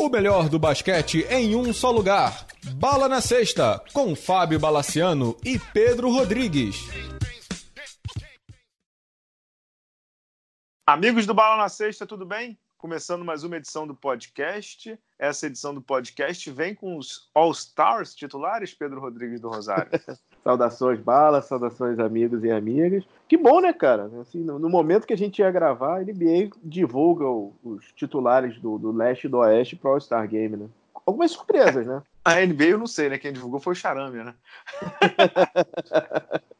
O melhor do basquete em um só lugar. Bala na Sexta, com Fábio Balaciano e Pedro Rodrigues. Amigos do Bala na Sexta, tudo bem? Começando mais uma edição do podcast. Essa edição do podcast vem com os All-Stars titulares, Pedro Rodrigues do Rosário. saudações, Bala, saudações, amigos e amigas. Que bom, né, cara? Assim, no, no, momento que a gente ia gravar, a NBA divulga o, os titulares do, do leste e do oeste para o All-Star Game, né? Algumas surpresas, né? A NBA eu não sei, né? Quem divulgou foi o Charame, né?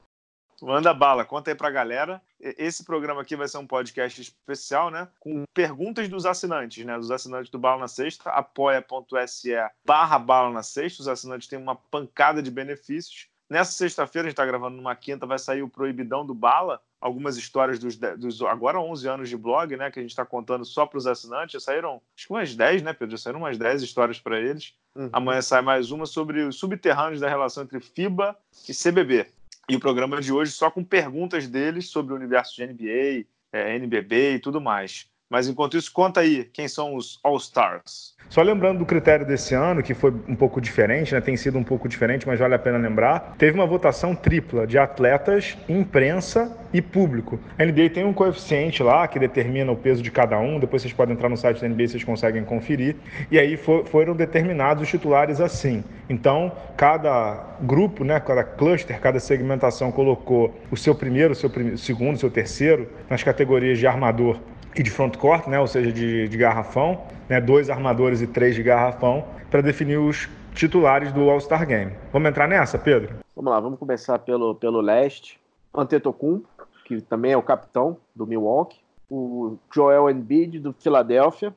Manda bala, conta aí pra galera. Esse programa aqui vai ser um podcast especial, né? Com perguntas dos assinantes, né? Dos assinantes do Bala na Sexta, apoia.se barra Bala na Sexta. Os assinantes têm uma pancada de benefícios. Nessa sexta-feira, a gente está gravando numa quinta, vai sair o Proibidão do Bala, algumas histórias dos, dos agora 11 anos de blog, né, que a gente está contando só para os assinantes. Já saíram, acho que umas 10, né, Pedro? Já saíram umas 10 histórias para eles. Uhum. Amanhã sai mais uma sobre os subterrâneos da relação entre FIBA e CBB. E o programa de hoje só com perguntas deles sobre o universo de NBA, é, NBB e tudo mais. Mas enquanto isso, conta aí quem são os All-Stars. Só lembrando do critério desse ano, que foi um pouco diferente, né? tem sido um pouco diferente, mas vale a pena lembrar. Teve uma votação tripla de atletas, imprensa e público. A NBA tem um coeficiente lá que determina o peso de cada um. Depois vocês podem entrar no site da NBA, vocês conseguem conferir. E aí for, foram determinados os titulares assim. Então, cada grupo, né, cada cluster, cada segmentação colocou o seu primeiro, o seu segundo, o seu terceiro nas categorias de armador e de front court, né, ou seja, de, de garrafão, né, dois armadores e três de garrafão, para definir os titulares do All-Star Game. Vamos entrar nessa, Pedro? Vamos lá, vamos começar pelo, pelo leste. Antetokounmpo, que também é o capitão do Milwaukee. O Joel Embiid, do Philadelphia.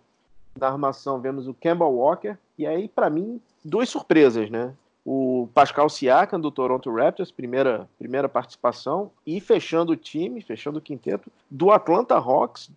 Na armação vemos o Kemba Walker. E aí, para mim, duas surpresas, né? O Pascal Siakam, do Toronto Raptors, primeira, primeira participação. E fechando o time, fechando o quinteto, do Atlanta Hawks,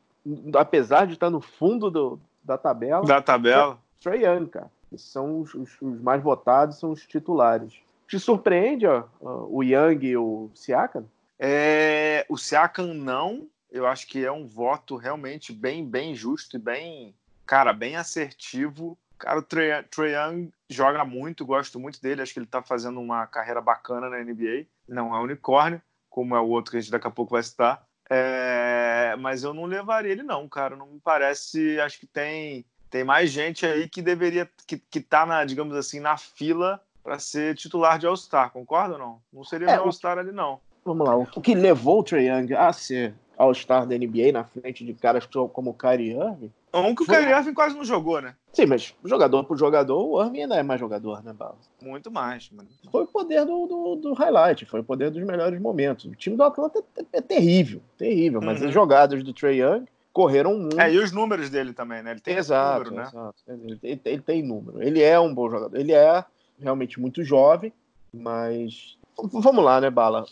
apesar de estar no fundo do, da tabela. Da tabela. Trey Young, cara. São os, os, os, mais votados, são os titulares. Te surpreende ó, o Young e o Siakam? É, o Siakam não. Eu acho que é um voto realmente bem, bem justo e bem, cara, bem assertivo. Cara, o Trey Young joga muito, gosto muito dele. Acho que ele tá fazendo uma carreira bacana na NBA. Não é unicórnio, como é o outro que a gente daqui a pouco vai citar. É, mas eu não levaria ele, não, cara. Não me parece. Acho que tem, tem mais gente aí que deveria. que, que tá, na, digamos assim, na fila para ser titular de All-Star, concorda ou não? Não seria é, All-Star ali, não. Vamos lá. O que levou o Trae Young a ser All-Star da NBA na frente de caras como o Kyrie Irving? Um que o Kyrie Irving quase não jogou, né? Sim, mas jogador por jogador, o Irving ainda é mais jogador, né, Bala? Muito mais. Mano. Foi o poder do, do, do, highlight, foi o poder dos melhores momentos. O time do Atlanta é, é terrível, terrível, mas uhum. as jogadas do Trae Young correram muito. É, e os números dele também, né? Ele tem exato, número, né? Exato. Ele, ele, ele tem número. Ele é um bom jogador. Ele é realmente muito jovem, mas vamos lá, né, Bala?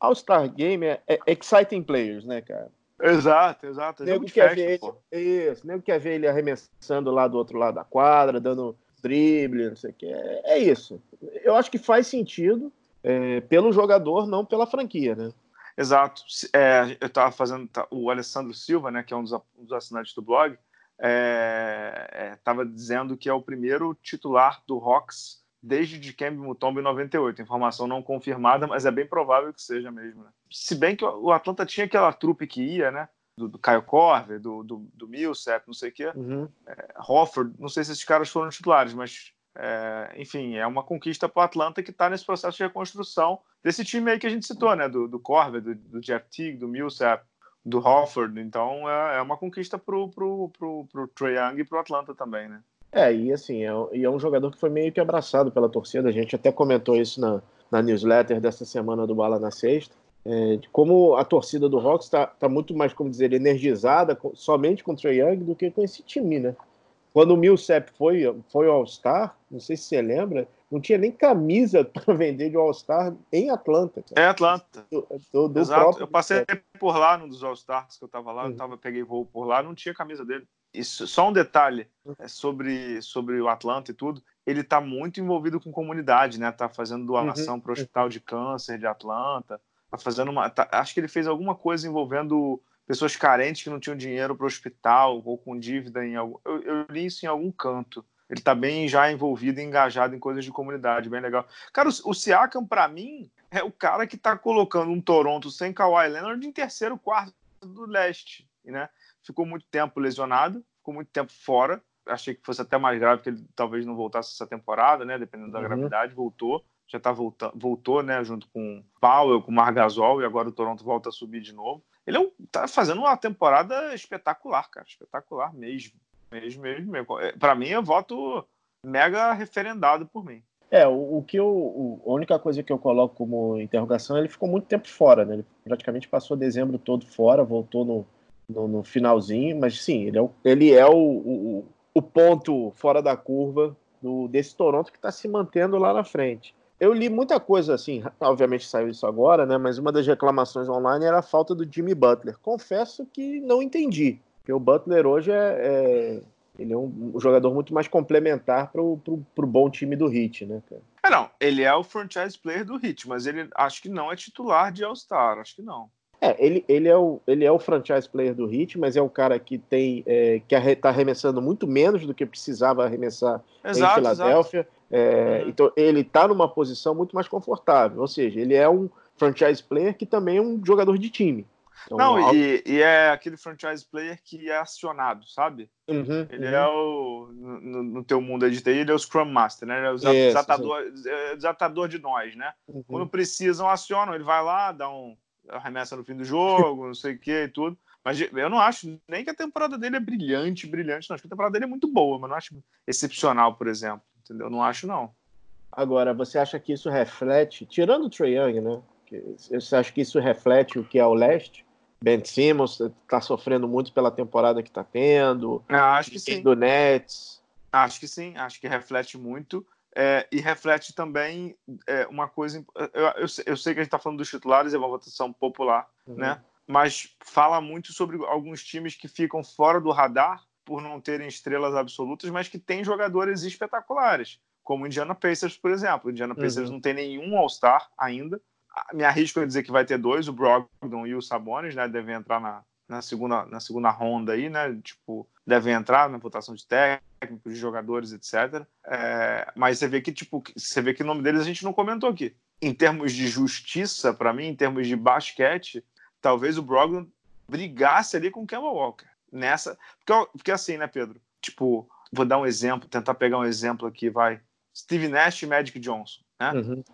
All-Star Game é, é, exciting players, né, cara? Exato, exato. É nego quer ver ele, isso, nego quer ver ele arremessando lá do outro lado da quadra, dando drible, não sei o que. É, é isso. Eu acho que faz sentido é, pelo jogador, não pela franquia, né? Exato. É, eu estava fazendo tá, o Alessandro Silva, né, que é um dos, um dos assinantes do blog, estava é, é dizendo que é o primeiro titular do Hawks desde de Kemba Mutombo em 98. Informação não confirmada, mas é bem provável que seja mesmo. Né? Se bem que o Atlanta tinha aquela trupe que ia, né? Do, do Caio Corver, do, do, do Millsap, não sei o quê. Uhum. É, Hofford, não sei se esses caras foram titulares, mas é, enfim, é uma conquista para o Atlanta que está nesse processo de reconstrução desse time aí que a gente citou, né? Do, do Corver, do, do Jeff Teague, do Millsap, do Hofford. Então é, é uma conquista para o Trae Young e para o Atlanta também, né? É, e assim, é, e é um jogador que foi meio que abraçado pela torcida. A gente até comentou isso na, na newsletter dessa semana do Bala na Sexta. É, de como a torcida do Hawks está tá muito mais, como dizer, energizada com, somente com o Trae Young do que com esse time, né? Quando o Millsap foi, foi All-Star, não sei se você lembra, não tinha nem camisa para vender de All-Star em Atlanta. Cara. É Atlanta. Do, do, do Exato. Eu passei por lá num dos All-Stars que eu estava lá, uhum. eu tava, peguei voo por lá, não tinha camisa dele. Isso, só um detalhe é, sobre, sobre o Atlanta e tudo. Ele está muito envolvido com comunidade, né? Tá fazendo doação uhum. para o Hospital de Câncer de Atlanta. Tá fazendo uma. Tá, acho que ele fez alguma coisa envolvendo pessoas carentes que não tinham dinheiro para o hospital ou com dívida em algum. Eu, eu, li isso em algum canto. Ele está bem já envolvido e engajado em coisas de comunidade, bem legal. Cara, o, o Siakam, para mim, é o cara que está colocando um Toronto sem Kawhi Leonard em terceiro quarto do leste, né? Ficou muito tempo lesionado, ficou muito tempo fora. Achei que fosse até mais grave que ele talvez não voltasse essa temporada, né? Dependendo da uhum. gravidade, voltou já tá voltando, voltou, né, junto com Powell, com Margasol, e agora o Toronto volta a subir de novo. Ele é um, tá fazendo uma temporada espetacular, cara, espetacular mesmo, mesmo, mesmo, mesmo. É, Para mim, eu voto mega referendado por mim. É, o, o que eu, o, a única coisa que eu coloco como interrogação, ele ficou muito tempo fora, né? Ele praticamente passou dezembro todo fora, voltou no, no, no finalzinho, mas sim, ele é o, ele é o, o, o ponto fora da curva do, desse Toronto que está se mantendo lá na frente. Eu li muita coisa assim, obviamente saiu isso agora, né? Mas uma das reclamações online era a falta do Jimmy Butler. Confesso que não entendi. Porque o Butler hoje é, é ele é um, um, jogador muito mais complementar para o bom time do Heat, né, cara? É, não, ele é o franchise player do Heat, mas ele acho que não é titular de All-Star, acho que não. É, ele, ele, é o, ele é o franchise player do Heat, mas é um cara que tem é, que está arremessando muito menos do que precisava arremessar exato, em Filadélfia. É, uhum. Então ele está numa posição muito mais confortável, ou seja, ele é um franchise player que também é um jogador de time. Então, Não, e, e, é aquele franchise player que é acionado, sabe? Uhum, ele uhum. é o. No, no, teu mundo de TI, ele é o Scrum Master, né? Ele é o desatador, é desatador de nós, né? Uhum. Quando precisam, acionam. Ele vai lá, dá um arremessa no fim do jogo, não sei o que e tudo. Mas eu não acho nem que a temporada dele é brilhante, brilhante, não. Acho que a temporada dele é muito boa, mas não acho excepcional, por exemplo. Entendeu? Não acho, não. Agora, você acha que isso reflete, tirando o Trae Young, né? Você acha que isso reflete o que é o leste? Ben Simmons está sofrendo muito pela temporada que está tendo. Ah, acho que sim. Do Nets. Acho que sim, acho que reflete muito. É, e reflete também é, uma coisa. Eu, eu, eu, sei que a gente está falando dos titulares, é uma votação popular, uhum. né? Mas fala muito sobre alguns times que ficam fora do radar por não terem estrelas absolutas, mas que têm jogadores espetaculares, como o Indiana Pacers, por exemplo. O Indiana Pacers uhum. não tem nenhum All-Star ainda. Me arrisco a dizer que vai ter dois, o Brogdon e o Sabonis, né? Devem entrar na, na segunda, na segunda ronda aí, né? Tipo, devem entrar na votação de técnicos, de jogadores, etc. É, mas você vê que, tipo, você vê que o nome deles a gente não comentou aqui. Em termos de justiça, para mim, em termos de basquete, talvez o Brogdon brigasse ali com o Kemba Walker. Nessa. Porque, porque assim, né, Pedro? Tipo, vou dar um exemplo, tentar pegar um exemplo aqui, vai. Steve Nash e Magic Johnson, né? Uhum.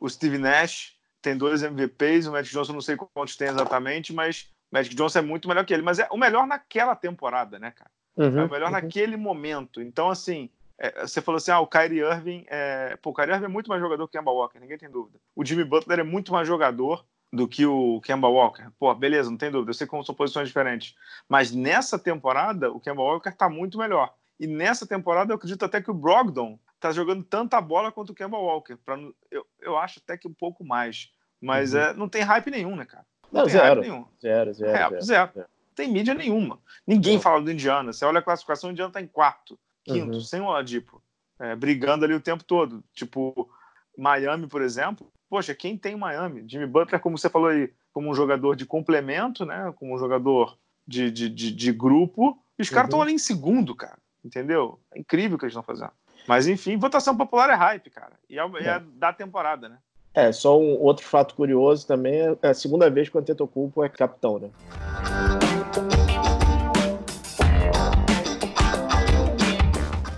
O Steve Nash tem dois MVPs, o Magic Johnson não sei quantos tem exatamente, mas Magic Johnson é muito melhor que ele, mas é o melhor naquela temporada, né, cara? Uhum, é o melhor uhum. naquele momento. Então, assim, é, você falou assim: ah, o Kyrie Irving é. Pô, o Kyrie Irving é muito mais jogador que o Kemba Walker, ninguém tem dúvida. O Jimmy Butler é muito mais jogador do que o Kemba Walker. Pô, beleza, não tem dúvida. Eu sei como são posições diferentes. Mas nessa temporada, o Kemba Walker tá muito melhor. E nessa temporada, eu acredito até que o Brogdon tá jogando tanta bola quanto o Kemba Walker. Pra, eu, eu acho até que um pouco mais. Mas uhum. é, não tem hype nenhum, né, cara? Não, não zero. Nenhum. Zero, zero, é, zero, zero. Não tem mídia nenhuma. Ninguém fala do Indiana. Você olha a classificação, o Indiana tá em quarto, quinto, uhum. sem o Oladipo. É, brigando ali o tempo todo. Tipo, Miami, por exemplo. Poxa, quem tem Miami? Jimmy Butler, como você falou aí, como um jogador de complemento, né? Como um jogador de, de, de, de grupo. E os caras estão uhum. ali em segundo, cara. Entendeu? É incrível o que eles estão fazendo. Mas enfim, votação popular é hype, cara. E é, é. é da temporada, né? É, só um outro fato curioso também, é a segunda vez que o Antetokounmpo é capitão, né?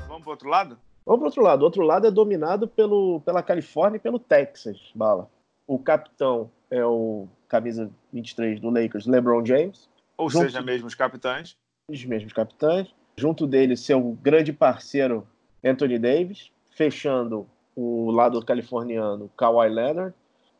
Vamos pro outro lado? Vamos pro outro lado. O outro lado é dominado pelo, pela Califórnia e pelo Texas, Bala. O capitão é o camisa 23 do Lakers, LeBron James. Ou junto, seja, mesmos capitães. Os mesmos capitães. Junto dele, seu grande parceiro, Anthony Davis. Fechando o lado californiano, Kawhi Leonard.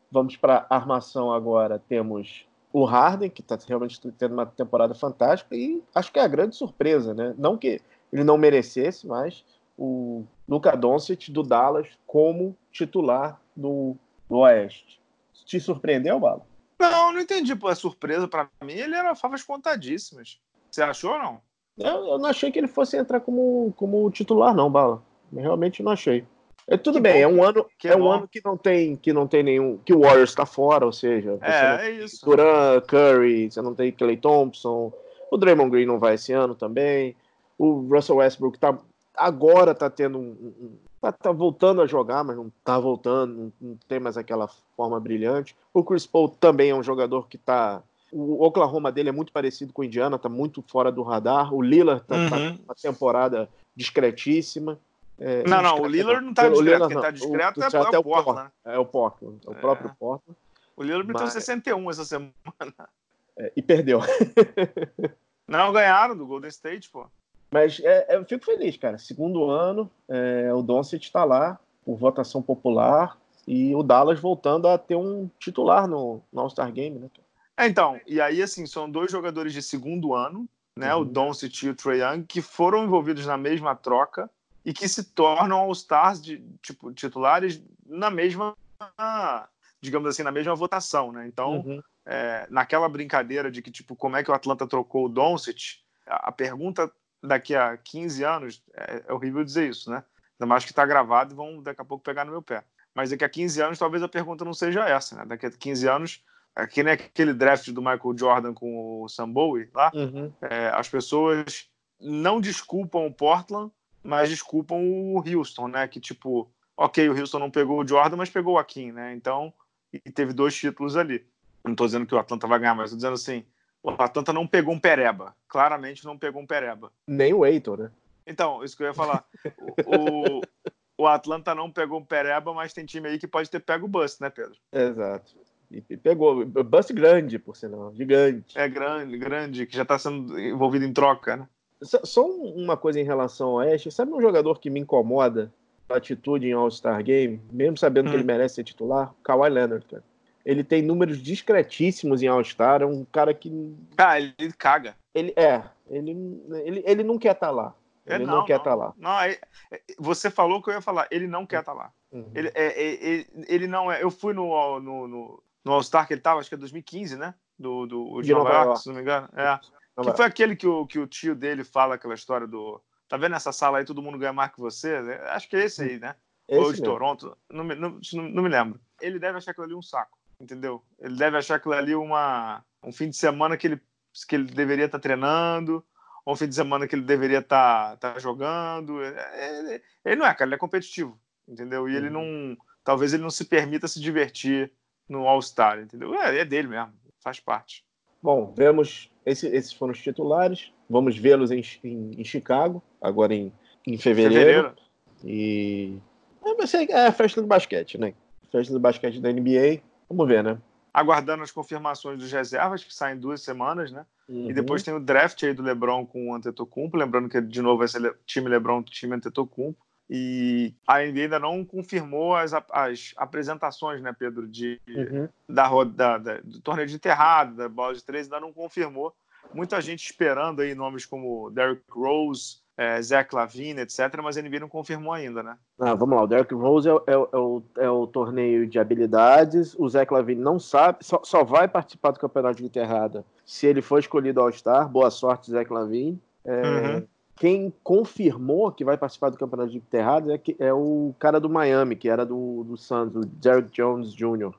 Vamos para a armação agora. Temos o Harden, que está realmente tendo uma temporada fantástica, e acho que é a grande surpresa, né? Não que ele não merecesse, mas o Luka Doncic do Dallas como titular do, do Oeste. Te surpreendeu, Bala? Não, não entendi. Pô, é surpresa para mim. Ele era favas contadíssimas. Você achou ou não? Eu, eu, não achei que ele fosse entrar como, como titular, não, Bala. Realmente não achei. É tudo Que bem, bom é um ano, que é um bom. ano que não tem que não tem nenhum, que o Warriors está fora, ou seja, É, é isso. Duran, Curry, você não tem Clay Thompson, o Draymond Green não vai esse ano também, o Russell Westbrook tá, agora tá tendo um, um- tá, tá voltando a jogar, mas não tá voltando, não, não tem mais aquela forma brilhante. O Chris Paul também é um jogador que tá o Oklahoma dele é muito parecido com o Indiana, tá muito fora do radar. O Lillard tá, tá Uhum. com uma temporada discretíssima. É, Não, não, o Lillard não tá O discreto. Lillard Quem não. tá O- discreto o é, discreto é o Portland. né? É o Portland, é o É. próprio Portland. O Lillard meteu Mas- 61 essa semana. É, e perdeu. Não, ganharam do Golden State, pô. Mas é, eu fico feliz, cara. Segundo ano, é, o Doncic está lá por votação popular e o Dallas voltando a ter um titular no, no All-Star Game, né? É, então, e aí, assim, são dois jogadores de segundo ano, né? O Uhum. Doncic e o Trae Young, que foram envolvidos na mesma troca e que se tornam All-Stars, de, tipo, titulares na mesma, digamos assim, na mesma votação, né? Então, Uhum. é, naquela brincadeira de que, tipo, como é que o Atlanta trocou o Doncic, a, a pergunta daqui a 15 anos, é, é horrível dizer isso, né? Ainda mais que tá gravado e vão daqui a pouco pegar no meu pé. Mas daqui a 15 anos, talvez a pergunta não seja essa, né? Daqui a 15 anos, é que nem aquele draft do Michael Jordan com o Sam Bowie lá, Uhum. é, as pessoas não desculpam o Portland, mas desculpam o Houston, né? Que tipo, ok, o Houston não pegou o Jordan, mas pegou o Akin, né? Então, e teve dois títulos ali. Não tô dizendo que o Atlanta vai ganhar, mas tô dizendo assim, o Atlanta não pegou um pereba. Claramente não pegou um pereba. Nem o Eiton, né? Então, isso que eu ia falar. O, o Atlanta não pegou um pereba, mas tem time aí que pode ter pego o bust, né, Pedro? Exato. E, e pegou. Bust grande, por sinal. Gigante. É grande, grande, que já tá sendo envolvido em troca, né? Só- uma coisa em relação ao Oeste. Sabe um jogador que me incomoda a atitude em All-Star Game, mesmo sabendo que Hum. ele merece ser titular? Kawhi Leonard, cara. Ele tem números discretíssimos em All-Star. É um cara que. Ah, ele caga. Ele é. Ele, ele, ele não quer estar lá. É, Ele não, quer estar lá. Não, é- é- você falou o que eu ia falar. Ele não quer estar lá. Uhum. Ele, é, é- ele, ele não é. Eu fui no, no, no, no All-Star que ele tava, acho que é 2015, né? Do, do, de, De Nova, Nova York, York. se não me engano. É. Que foi aquele que o, que o tio dele fala aquela história do. Tá vendo essa sala aí, todo mundo ganha mais que você? Acho que é esse aí, né? Ou Esse de mesmo. Toronto. Não me, não, não, me lembro. Ele deve achar aquilo ali um saco, entendeu? Ele deve achar aquilo ali uma, um fim de semana que ele, que ele deveria estar treinando, ou um fim de semana que ele deveria estar jogando. É- é- ele não é, cara, ele é competitivo, entendeu? E ele Uhum. não. Talvez ele não se permita se divertir no All-Star, entendeu? É, é dele mesmo, faz parte. Bom, vemos. Esse, esses foram os titulares. Vamos vê-los em, em, em Chicago, agora em, em fevereiro. Fevereiro. E. É, é a festa do basquete, né? Festa do basquete da NBA. Vamos ver, né? Aguardando as confirmações dos reservas, que saem duas semanas, né? Uhum. E depois tem o draft aí do LeBron com o Antetokounmpo, lembrando que de novo vai ser time LeBron, time Antetokounmpo. E a NBA ainda não confirmou as, as apresentações, né, Pedro, de, Uhum. da, roda- da- da- do torneio de enterrado, da bola de três, ainda não confirmou. Muita gente esperando aí nomes como Derrick Rose, eh, Zach Lavine, etc., mas a NBA não confirmou ainda, né? Ah, vamos lá, o Derrick Rose é, o- é é o, é o torneio de habilidades. O Zach Lavine não sabe, só, só vai participar do campeonato de enterrada se ele for escolhido All-Star. Boa sorte, Zach Lavine. É, Uhum. Quem confirmou que vai participar do campeonato de enterrada é, que- é o cara do Miami, que era do, do Suns, o Derrick Jones Jr.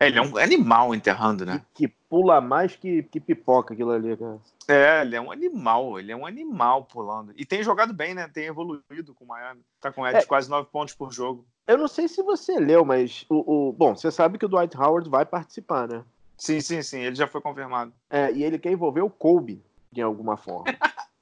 É, ele é um animal enterrando, né? Que, que pula mais que, que pipoca aquilo ali, cara. É, ele é um animal, ele é um animal pulando. E tem jogado bem, né? Tem evoluído com o Miami. Tá com edge É. quase nove pontos por jogo. Eu não sei se você leu, mas o, o- bom, você sabe que o Dwight Howard vai participar, né? Sim, sim, sim, ele já foi confirmado. É, e ele quer envolver o Kobe de alguma forma.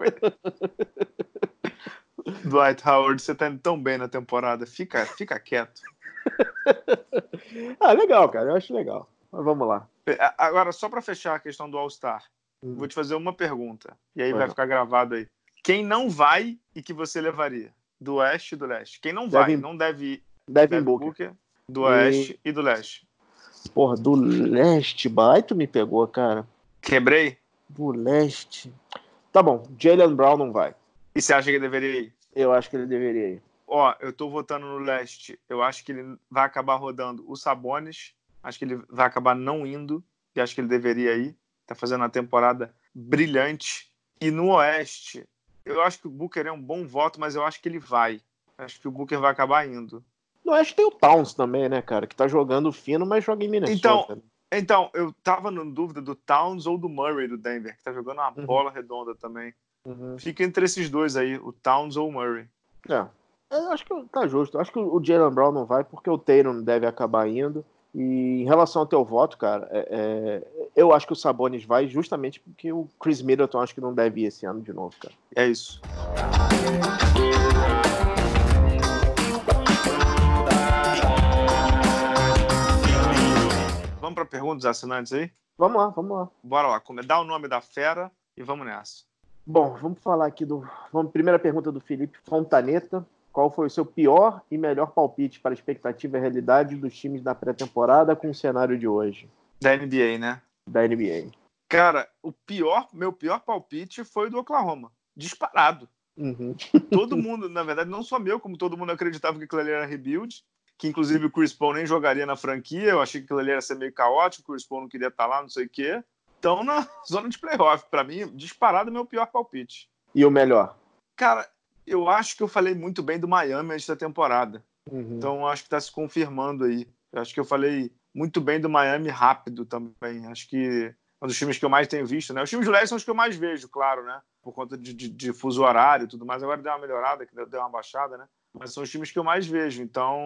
Dwight Howard, você tá indo tão bem na temporada. Fica, fica quieto. ah, legal, cara. Eu acho legal. Mas vamos lá. A- Agora, só pra fechar a questão do All-Star, Hum. vou te fazer uma pergunta. E aí Vai vai ficar gravado aí. Quem não vai e que você levaria? Do Oeste e do Leste. Quem não vai, Devin- não deve ir. Devin Devin Booker. Booker, do E- Oeste e do Leste. Porra, do leste, vai, tu me pegou, cara. Quebrei? Do leste. Tá bom, Jalen Brown não vai. E você acha que deveria ir? Eu acho que ele deveria ir. Ó, eu tô votando no leste. Eu acho que ele vai acabar rodando o Sabonis. Acho que ele vai acabar não indo. E acho que ele deveria ir. Tá fazendo uma temporada brilhante. E no oeste, eu acho que o Booker é um bom voto, mas eu acho que ele vai. Acho que o Booker vai acabar indo. No Oeste tem o Towns também, né, cara? Que tá jogando fino, mas joga em Minnesota. Então, então eu tava na dúvida do Towns ou do Murray do Denver, que tá jogando uma Uhum. bola redonda também. Uhum. Fica entre esses dois aí, o Towns ou o Murray. É. Eu acho que tá justo. Eu acho que o Jalen Brown não vai porque o Tatum deve acabar indo. E em relação ao teu voto, cara, é- é, eu acho que o Sabonis vai justamente porque o Chris Middleton acho que não deve ir esse ano de novo, cara. É isso. Vamos para perguntas assinantes aí? Vamos lá, vamos lá. Bora lá, dá o nome da fera e vamos nessa. Bom, vamos falar aqui do. Vamos, primeira pergunta do Felipe Fontaneta. Qual foi o seu pior e melhor palpite para a expectativa e realidade dos times da pré-temporada com o cenário de hoje Da NBA, né? da NBA? Cara, o pior, meu pior palpite foi o do Oklahoma. Disparado. Uhum. Todo mundo, na verdade, não só meu, como todo mundo acreditava que aquilo ali era rebuild, que inclusive o Chris Paul nem jogaria na franquia. Eu achei que aquilo ali ia ser meio caótico, o Chris Paul não queria estar lá, não sei o quê. Então, na zona de playoff, pra mim, disparado meu pior palpite. E o melhor? Cara, eu acho que eu falei muito bem do Miami antes da temporada. Uhum. Então, acho que está se confirmando aí. Eu acho que eu falei muito bem do Miami rápido também. Acho que é um dos times que eu mais tenho visto, né? Os times do leste são os que eu mais vejo, claro, né? Por conta de, de, de fuso horário e tudo mais. Agora deu uma melhorada, que deu uma baixada, né? Mas são os times que eu mais vejo. Então,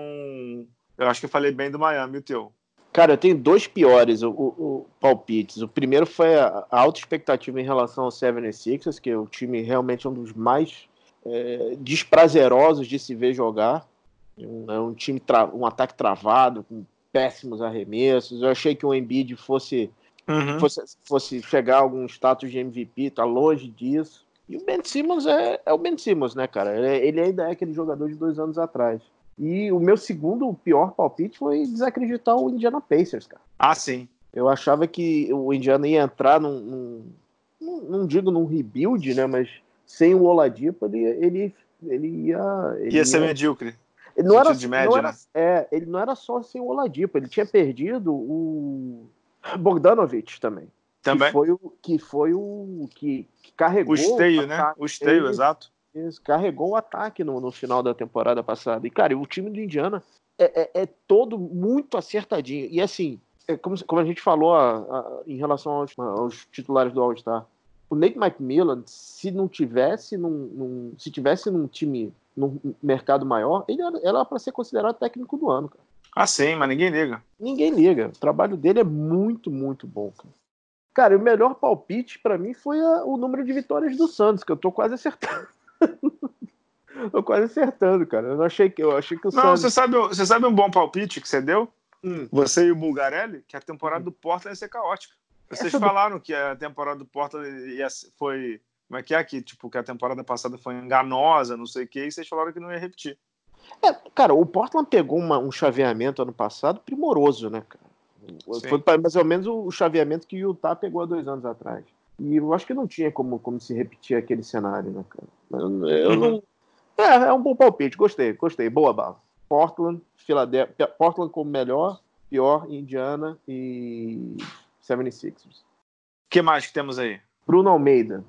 eu acho que eu falei bem do Miami, e o teu. Cara, eu tenho dois piores o, o- o palpites. O primeiro foi a, a alta expectativa em relação ao 76ers, que é o time realmente um dos mais é, desprazerosos de se ver jogar. Um- É um time, um ataque travado, com péssimos arremessos. Eu achei que o Embiid fosse, fosse, fosse chegar a algum status de MVP, tá longe disso. E o Ben Simmons é, é o Ben Simmons, né, cara? Ele, ele ainda é aquele jogador de dois anos atrás. E o meu segundo pior palpite foi desacreditar o Indiana Pacers, cara. Ah, sim. Eu achava que o Indiana ia entrar num. num- num- não digo num rebuild, né? Mas sem o Oladipo, ele, ele, ele ia. Ele Ia ser medíocre. ele não era, média, não era, né? é, ele não era só sem o Oladipo, ele tinha perdido o Bogdanovich também. Também. Que foi o que, foi o, que, que carregou. O esteio, né? ataque. O esteio, Ele- exato. Carregou o ataque no, no final da temporada passada. E, cara, o time do Indiana é, é- é todo muito acertadinho. E, assim, é como, como a gente falou a- a- em relação aos, aos titulares do All-Star, o Nate McMillan, se não tivesse num, num- se tivesse num time, num mercado maior, ele era- era para ser considerado técnico do ano, cara. Ah, sim, mas ninguém liga. Ninguém liga. O trabalho dele é muito, muito bom, cara. Cara, o melhor palpite pra mim foi a- o número de vitórias do Santos, que eu tô quase acertando. tô quase acertando, cara. Eu não achei que eu achei que o Não, Santos você sabe, você sabe um bom palpite que você deu? Hum. Você e o Bulgarelli, que a temporada do Portland ia ser caótica. Vocês Essa do- falaram que a temporada do Portland ia, ser- foi. Como é que é? Que, tipo, que a temporada passada foi enganosa, não sei o quê, e vocês falaram que não ia repetir. É, cara, o Portland pegou uma- um chaveamento ano passado primoroso, né, cara? Sim. Foi mais ou menos o chaveamento que o Utah pegou há dois anos atrás. E eu acho que não tinha como, como se repetir aquele cenário, né, cara? Eu, eu não... É, é um bom palpite, gostei, gostei, boa bala. Portland, Filadélfia, Portland como melhor, pior, Indiana e 76ers. O que mais que temos aí? Bruno Almeida.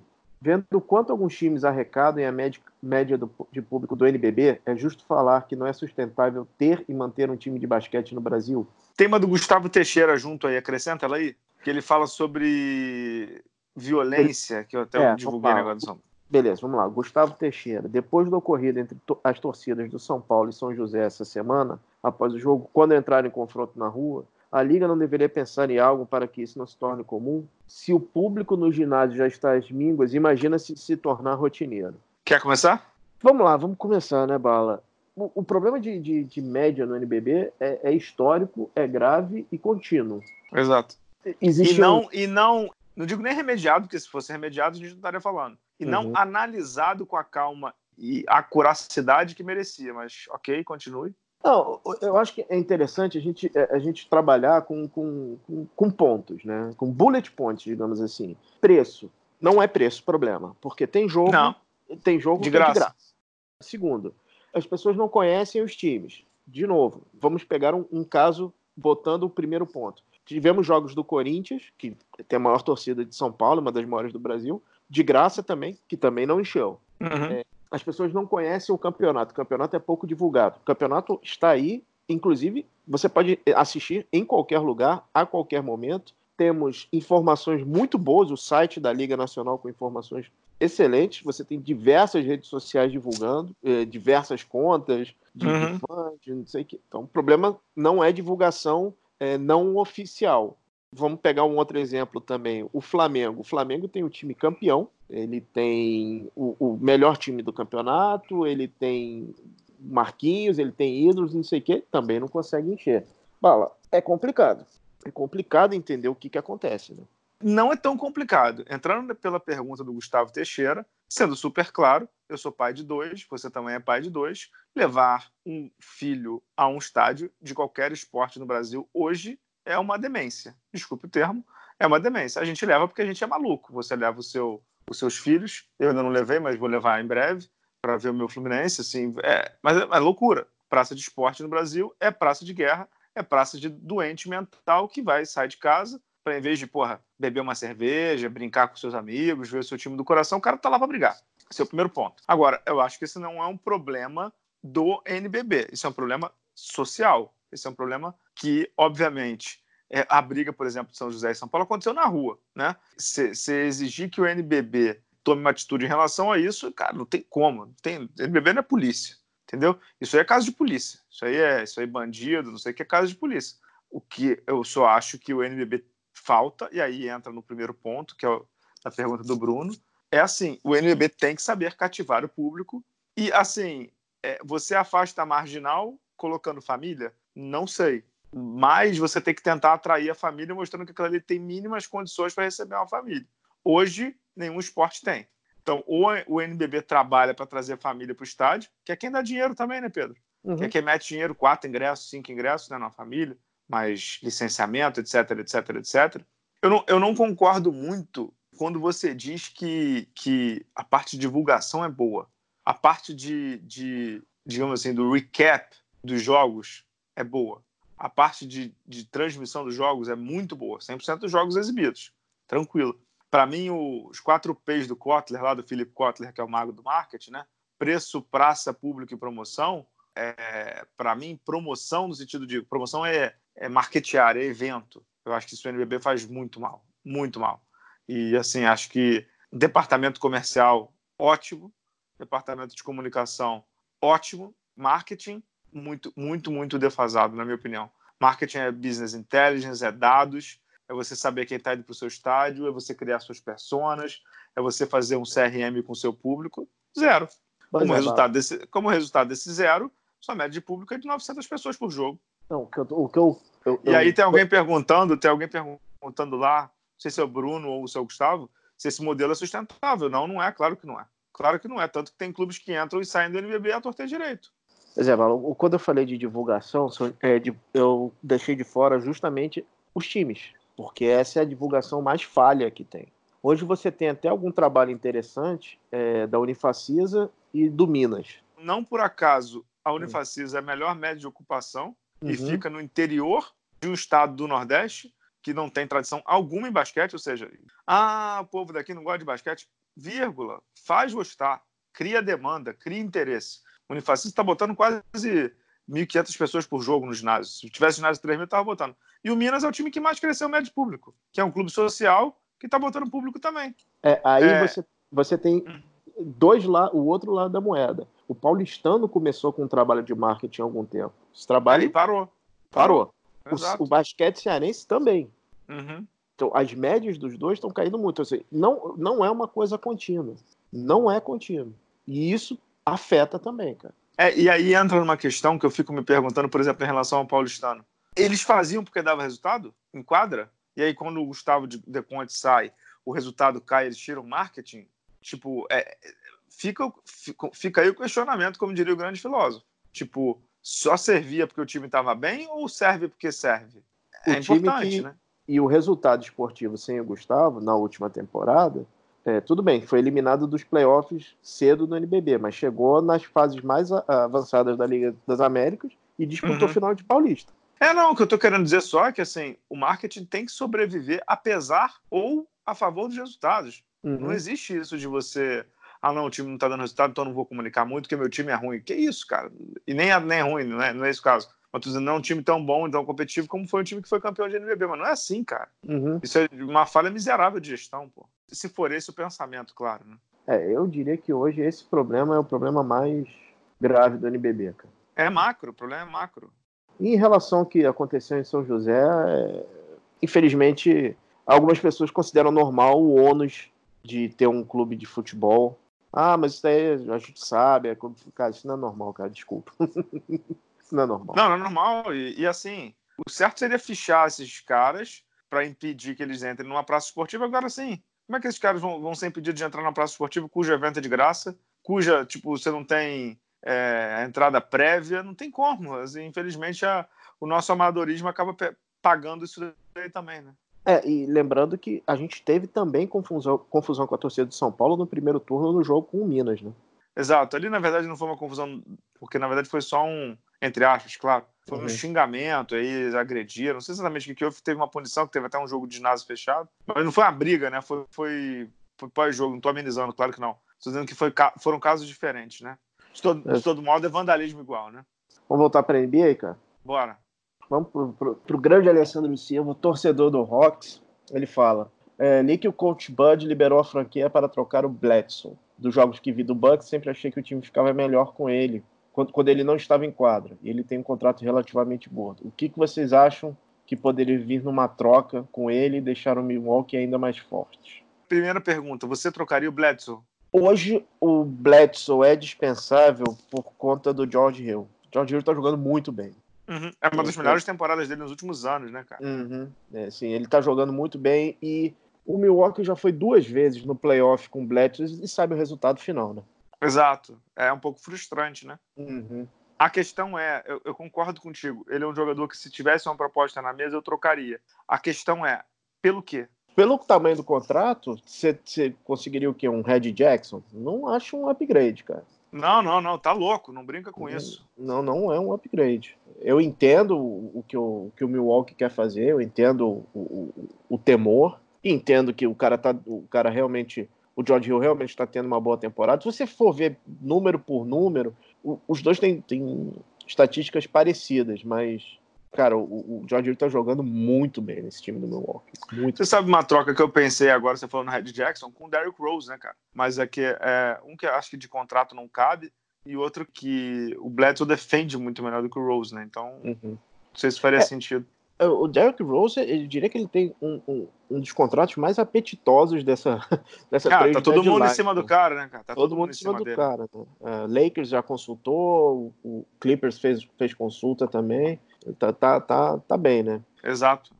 Vendo o quanto alguns times arrecadam e a média, média do- de público do NBB, é justo falar que não é sustentável ter e manter um time de basquete no Brasil? Tem uma do Gustavo Teixeira junto aí, acrescenta ela aí. Que ele fala sobre violência, que eu até É, divulguei opa. o negócio do São Beleza, vamos lá. Gustavo Teixeira. Depois do ocorrido entre as torcidas do São Paulo e São José essa semana, após o jogo, quando entraram em confronto na rua, a Liga não deveria pensar em algo para que isso não se torne comum? Se o público no ginásio já está às mínguas, imagina se se tornar rotineiro. Quer começar? Vamos lá, vamos começar, né, Bala? O, o problema de, de- de média no NBB é, é histórico, é grave e contínuo. Exato. Existe E um- não, e não, não digo nem remediado, porque se fosse remediado a gente não estaria falando. E não Uhum. analisado com a calma e a curacidade que merecia, mas ok, continue. Não, eu acho que é interessante a gente, a gente trabalhar com, com, com, pontos, né? Com bullet points, digamos assim. Preço. Não é preço problema, porque tem jogo, Não, tem jogo De é graça. Segundo, as pessoas não conhecem os times. De novo, vamos pegar um, um caso botando o primeiro ponto. Tivemos jogos do Corinthians, que tem a maior torcida de São Paulo, uma das maiores do Brasil, de graça também, que também não encheu. Uhum. As pessoas não conhecem o campeonato. O campeonato é pouco divulgado. O campeonato está aí, inclusive, você pode assistir em qualquer lugar, a qualquer momento. Temos informações muito boas, o site da Liga Nacional com informações excelentes. Você tem diversas redes sociais divulgando, eh, diversas contas de, uhum. de fãs, de não sei o que. Então, o problema não é divulgação eh, não oficial. Vamos pegar um outro exemplo também, o Flamengo. O Flamengo tem o time campeão, ele tem o, o melhor time do campeonato, ele tem Marquinhos, ele tem ídolos, não sei o que, também não consegue encher. Bala, é complicado. É complicado entender o que, que acontece, né? Não é tão complicado. Entrando pela pergunta do Gustavo Teixeira, sendo super claro, eu sou pai de dois, você também é pai de dois. Levar um filho a um estádio de qualquer esporte no Brasil hoje é uma demência. Desculpe o termo, é uma demência. A gente leva porque a gente é maluco. Você leva o seu, os seus filhos, eu ainda não levei, mas vou levar em breve para ver o meu Fluminense. Assim, é, mas é, é loucura. Praça de esporte no Brasil é praça de guerra, é praça de doente mental que vai sair de casa para, em vez de porra, beber uma cerveja, brincar com seus amigos, ver o seu time do coração, o cara tá lá para brigar. Esse é o primeiro ponto. Agora, eu acho que esse não é um problema do NBB. Isso é um problema social. Esse é um problema que, obviamente, é, a briga, por exemplo, de São José e São Paulo aconteceu na rua, né? Se exigir que o NBB tome uma atitude em relação a isso, cara, não tem como. Não tem, NBB não é polícia, entendeu? Isso aí é caso de polícia. Isso aí é, isso aí é bandido, não sei o que é caso de polícia. O que eu só acho que o NBB falta, e aí entra no primeiro ponto, que é a pergunta do Bruno, é assim, o NBB tem que saber cativar o público e, assim, é, você afasta a marginal colocando família? Não sei. Mas você tem que tentar atrair a família mostrando que aquilo ali tem mínimas condições para receber uma família. Hoje, nenhum esporte tem. Então, ou o NBB trabalha para trazer a família para o estádio, que é quem dá dinheiro também, né, Pedro? Uhum. Que é quem mete dinheiro, quatro ingressos, cinco ingressos né, na família, mais licenciamento, etc, etc, etc. Eu não, eu não concordo muito quando você diz que, que a parte de divulgação é boa. A parte de, de digamos assim, do recap dos jogos é boa. A parte de, de transmissão dos jogos é muito boa. 100% dos jogos exibidos. Tranquilo. Para mim, os quatro P's do Kotler, lá do Philip Kotler, que é o mago do marketing, né? Preço, praça, público e promoção. É, para mim, promoção no sentido de promoção é, é marketear, é evento. Eu acho que isso o NBB faz muito mal, muito mal. E assim, acho que departamento comercial ótimo, departamento de comunicação ótimo, marketing muito, muito, muito defasado, na minha opinião. Marketing é business intelligence, é dados, é você saber quem está indo para o seu estádio, é você criar suas personas, é você fazer um CRM com o seu público. Zero. como, é, resultado desse, como resultado desse zero, sua média de público é de 900 pessoas por jogo. Não, o que eu, o que eu, eu e aí tem alguém perguntando, tem alguém perguntando lá, não sei se é o Bruno ou o seu Gustavo, se esse modelo é sustentável. Não, não é, claro que não é. Claro que não é, tanto que tem clubes que entram e saem do NBB a torter direito. Exemplo, quando eu falei de divulgação, é, eu deixei de fora justamente os times, porque essa é a divulgação mais falha que tem. Hoje você tem até algum trabalho interessante é, da Unifacisa e do Minas. Não por acaso a Unifacisa é a melhor média de ocupação uhum. e fica no interior de um estado do Nordeste que não tem tradição alguma em basquete, ou seja, ah, o povo daqui não gosta de basquete, vírgula, faz gostar, cria demanda, cria interesse. O Unifacista está botando quase 1.500 pessoas por jogo no ginásio. Se tivesse ginásio de 3 mil, estava botando. E o Minas é o time que mais cresceu o médio público, que é um clube social que está botando público também. É, aí é... Você, você tem dois lá, o outro lado da moeda. O paulistano começou com um trabalho de marketing há algum tempo. Esse trabalho aí parou. Parou. parou. O, o, basquete cearense também. Uhum. Então, as médias dos dois estão caindo muito. Ou seja, não, não é uma coisa contínua. Não é contínua. E isso afeta também, cara. É, e aí entra numa questão que eu fico me perguntando, por exemplo, em relação ao paulistano. Eles faziam porque dava resultado? Em quadra? E aí, quando o Gustavo de Conte sai, o resultado cai, eles tiram marketing? Tipo, é, fica, fica, fica aí o questionamento, como diria o grande filósofo. Tipo, só servia porque o time estava bem ou serve porque serve? É o importante, que, né? E o resultado esportivo sem o Gustavo, na última temporada, é, tudo bem, foi eliminado dos playoffs cedo no NBB, mas chegou nas fases mais avançadas da Liga das Américas e disputou uhum. final de Paulista. É, não, o que eu estou querendo dizer só é que assim, o marketing tem que sobreviver apesar ou a favor dos resultados. Uhum. Não existe isso de você. ah, não, o time não tá dando resultado, então eu não vou comunicar muito, porque meu time é ruim. Que isso, cara? E nem é, nem é ruim, não é, não é esse o caso. Mas tu dizendo, não é um time tão bom, tão competitivo como foi o time que foi campeão de NBB. Mas não é assim, cara. Uhum. Isso é uma falha miserável de gestão, pô. Se for esse o pensamento, claro, né? É, eu diria que hoje esse problema é o problema mais grave do NBB, cara. É macro, o problema é macro. E em relação ao que aconteceu em São José, é... infelizmente, algumas pessoas consideram normal o ônus de ter um clube de futebol. Ah, mas isso aí a gente sabe, é... cara, isso não é normal, cara, desculpa. isso não é normal. Não, não é normal. E, e assim, o certo seria fichar esses caras para impedir que eles entrem numa praça esportiva. Agora sim, como é que esses caras vão, vão ser impedidos de entrar na praça esportiva cujo evento é de graça, cuja, tipo, você não tem é, entrada prévia? Não tem como. Assim, infelizmente, a, o nosso amadorismo acaba pagando isso aí também, né? É, e lembrando que a gente teve também confusão, confusão com a torcida de São Paulo no primeiro turno no jogo com o Minas, né? Exato. Ali, na verdade, não foi uma confusão, porque na verdade foi só um, entre aspas, claro, foi Uhum. um xingamento, aí agrediram. Não sei exatamente o que houve, teve uma punição, que teve até um jogo de ginásio fechado. Mas não foi uma briga, né? Foi, foi, foi pós-jogo, não tô amenizando, claro que não. Estou dizendo que foi, foram casos diferentes, né? De todo, de É. todo modo, é vandalismo igual, né? Vamos voltar para a NBA, cara? Bora. Vamos pro, pro, pro grande Alessandro Silva, torcedor do Hawks. Ele fala: é, li que o coach Bud liberou a franquia para trocar o Bledsoe. Dos jogos que vi do Bucks, sempre achei que o time ficava melhor com ele, quando, quando ele não estava em quadra. E ele tem um contrato relativamente gordo. O que, que vocês acham que poderia vir numa troca com ele e deixar o Milwaukee ainda mais forte? Primeira pergunta: você trocaria o Bledsoe? Hoje o Bledsoe é dispensável por conta do George Hill. George Hill está jogando muito bem. Uhum. É uma das Eu- melhores temporadas dele nos últimos anos, né, cara? Uhum. É, sim, ele tá jogando muito bem e o Milwaukee já foi duas vezes no playoff com o Bledsoe e sabe o resultado final, né? Exato. É um pouco frustrante, né? Uhum. A questão é, eu, eu concordo contigo, ele é um jogador que se tivesse uma proposta na mesa eu trocaria. A questão é, pelo quê? Pelo tamanho do contrato, você conseguiria o quê? Um Red Jackson? Não acho um upgrade, cara. Não, não, não, tá louco, não brinca com isso. Não, não é um upgrade. Eu entendo o, que, o, o que o Milwaukee quer fazer, eu entendo o, o, o temor, entendo que o cara tá. O cara realmente. O George Hill realmente está tendo uma boa temporada. Se você for ver número por número, o- os dois têm, têm estatísticas parecidas, mas, cara, o, o George Hill tá jogando muito bem nesse time do Milwaukee. Muito Você sabe uma troca que eu pensei agora, você falou no Red Jackson, com o Derrick Rose, né, cara? Mas é que é um que eu acho que de contrato não cabe, e outro que o Bledsoe defende muito melhor do que o Rose, né? Então, Uhum. não sei se faria É. sentido. O Derrick Rose, eu diria que ele tem um, um, um dos contratos mais apetitosos dessa, dessa Cara, tá todo mundo em cima do cara, né, cara? Tá todo, mundo em cima, do dele. cara. Né? Uh, Lakers já consultou, o, o Clippers fez, fez consulta também. Tá, tá, tá, tá bem, né? Exato.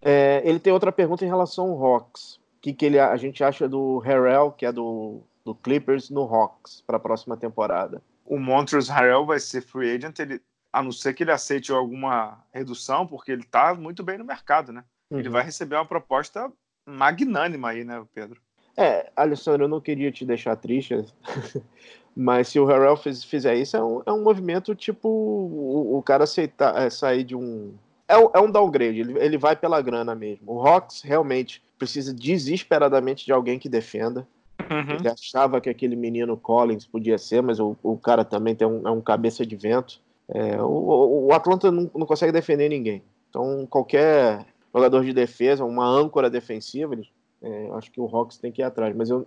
É, ele tem outra pergunta em relação ao Hawks. O que, que ele, a gente acha do Harrell, que é do, do Clippers, no Hawks para a próxima temporada? O Montrezl Harrell vai ser free agent, ele, a não ser que ele aceite alguma redução, porque ele tá muito bem no mercado, né? Ele Uhum. vai receber uma proposta magnânima aí, né, Pedro? É, Alessandro, eu não queria te deixar triste, mas se o Harrell fiz- fizer isso, é um, é um movimento tipo o, o cara aceitar é, sair de um. É, um- é um downgrade, ele, ele vai pela grana mesmo. O Hawks realmente precisa desesperadamente de alguém que defenda. Uhum. Ele achava que aquele menino Collins podia ser, mas o, o cara também tem um, é um cabeça de vento. É, o, o Atlanta não, não consegue defender ninguém. Então, qualquer jogador de defesa, uma âncora defensiva, é, acho que o Hawks tem que ir atrás. Mas eu,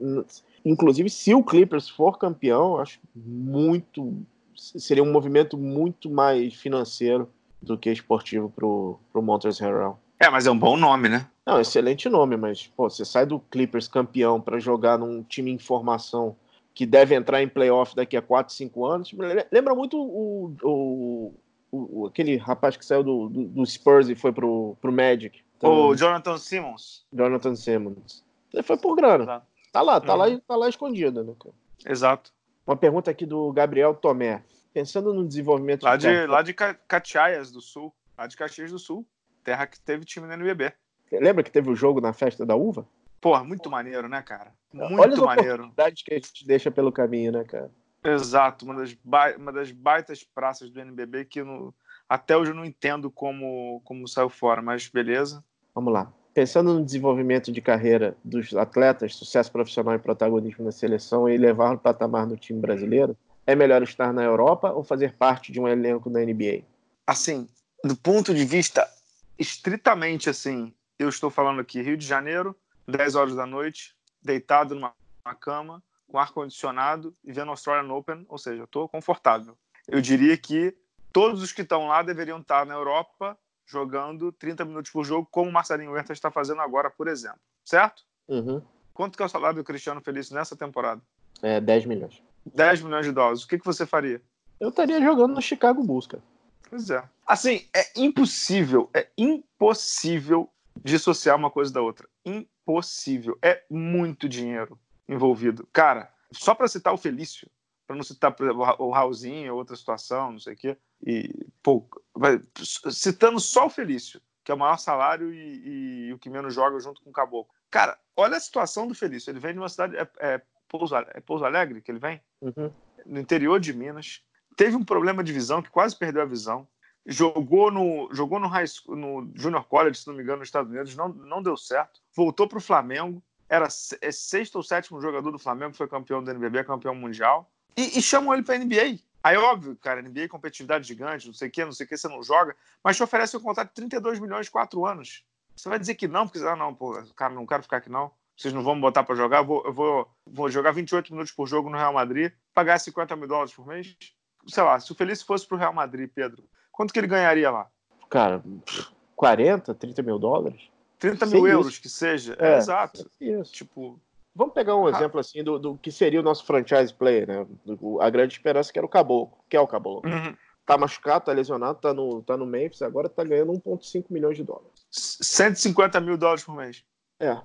inclusive, se o Clippers for campeão, acho muito. Seria um movimento muito mais financeiro do que esportivo pro, pro Montrezl Harrell. É, mas é um bom nome, né? Não, excelente nome, mas pô, você sai do Clippers campeão para jogar num time em formação que deve entrar em playoff daqui a 4, 5 anos. Le- Lembra muito o, o, o- aquele rapaz que saiu do, do, do Spurs e foi pro, pro Magic. Então, O Jonathan Simmons. Jonathan Simmons. Ele foi por grana. Exato. Tá lá, tá Uhum. lá, tá lá escondido, né? Exato. Uma pergunta aqui do Gabriel Tomé. Pensando no desenvolvimento Lá de de, lá de Ca- Catiaias do Sul. Lá de Caxias do Sul. Terra que teve time no NBB. Lembra que teve o jogo na festa da uva? Porra, muito maneiro, né, cara? Olha as Muito maneiro. oportunidades que a gente deixa pelo caminho, né, cara? Exato. Uma das, ba- uma das baitas praças do NBB que no- até hoje eu não entendo como, como saiu fora, mas beleza. Vamos lá. pensando no desenvolvimento de carreira dos atletas, sucesso profissional e protagonismo na seleção e levar no patamar no time brasileiro, é melhor estar na Europa ou fazer parte de um elenco da NBA? Assim, do ponto de vista estritamente assim, eu estou falando aqui Rio de Janeiro, 10 horas da noite, deitado numa cama, com ar condicionado e vendo Australian Open, ou seja, estou confortável. Eu diria que todos os que estão lá deveriam estar na Europa jogando 30 minutos por jogo, como o Marcelinho Huerta está fazendo agora, por exemplo. Certo? Uhum. Quanto que é o salário do Cristiano Felício nessa temporada? É 10 milhões. 10 milhões de dólares. O que, que você faria? Eu estaria jogando no Chicago Bulls, cara. Pois é. Assim, é impossível, é impossível dissociar uma coisa da outra. Impossível. É muito dinheiro envolvido. Cara, só para citar o Felício, para não citar o Raulzinho, outra situação, não sei o quê, e pô, citando só o Felício, que é o maior salário e, e, o que menos joga junto com o Caboclo. Cara, olha a situação do Felício. Ele vem de uma cidade. É, é, Pouso, é Pouso Alegre que ele vem? Uhum. No interior de Minas. Teve um problema de visão, que quase perdeu a visão. Jogou no, jogou no, high school, no Junior College, se não me engano, nos Estados Unidos. Não, não deu certo. Voltou para o Flamengo. Era é sexto ou sétimo jogador do Flamengo, foi campeão do NBB, campeão mundial. E, e chamam ele para NBA. Aí, óbvio, cara, NBA competitividade gigante, não sei o que, não sei o que, você não joga, mas te oferece um contrato de 32 milhões de 4 anos. Você vai dizer que não, porque ah, não, pô, cara, não quero ficar aqui não. Vocês não vão me botar para jogar, eu vou, eu vou, vou jogar 28 minutos por jogo no Real Madrid, pagar 50 mil dólares por mês. Sei lá, se o Feliz fosse pro Real Madrid, Pedro, quanto que ele ganharia lá? Cara, 40, 30 mil dólares? 30 mil euros, que seja. É, é exato. Isso. Tipo, Vamos pegar um ah. exemplo assim do, do, que seria o nosso franchise player, né? Do, a grande esperança que era o Caboclo, que é o Caboclo. Uhum. Tá machucado, tá lesionado, tá no, tá no Memphis, agora tá ganhando 1,5 milhões de dólares. 150 mil dólares por mês. É.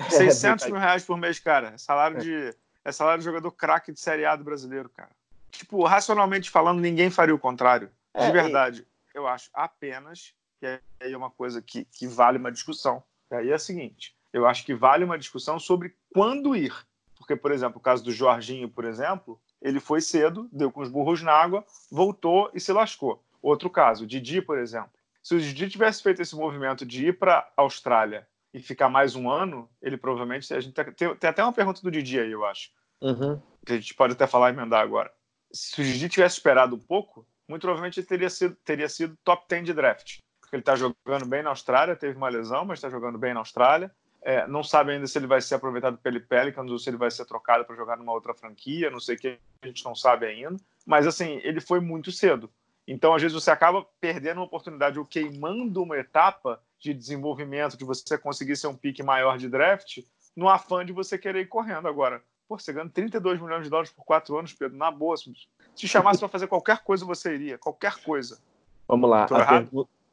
600 é, mil reais por mês, cara. É salário é. de. É salário de jogador craque de Série A do brasileiro, cara. Tipo, racionalmente falando, ninguém faria o contrário. De é, verdade. Eu acho apenas, que aí é uma coisa que, que vale uma discussão. E aí é a seguinte: eu acho que vale uma discussão sobre quando ir. Porque, por exemplo, o caso do Jorginho, por exemplo, ele foi cedo, deu com os burros na água, voltou e se lascou. Outro caso, Didi, por exemplo. Se o Didi tivesse feito esse movimento de ir para a Austrália e ficar mais um ano, ele provavelmente. A gente tem, tem até uma pergunta do Didi aí, eu acho. Uhum. Que a gente pode até falar e emendar agora. Se o Didi tivesse esperado um pouco, muito provavelmente teria sido, teria sido top 10 de draft. Porque ele está jogando bem na Austrália, teve uma lesão, mas está jogando bem na Austrália. É, não sabe ainda se ele vai ser aproveitado pelo Pelicans ou se ele vai ser trocado para jogar numa outra franquia, não sei o que, a gente não sabe ainda. Mas, assim, ele foi muito cedo. Então, às vezes, você acaba perdendo uma oportunidade ou queimando uma etapa de desenvolvimento, de você conseguir ser um pique maior de draft, no afã de você querer ir correndo. Agora, pô, você ganha 32 milhões de dólares por quatro anos, Pedro, na boa. Se chamasse para fazer qualquer coisa, você iria. Qualquer coisa. Vamos lá. A,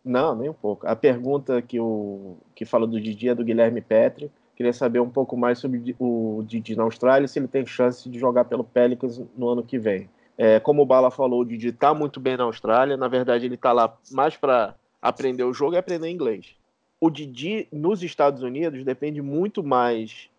não, nem um pouco. A pergunta que, o, que fala do Didi é do Guilherme Petri. Queria saber um pouco mais sobre o Didi na Austrália, se ele tem chance de jogar pelo Pelicans no ano que vem. É, como o Bala falou, o Didi está muito bem na Austrália. Na verdade, ele está lá mais para aprender o jogo e aprender inglês. O Didi nos Estados Unidos depende muito mais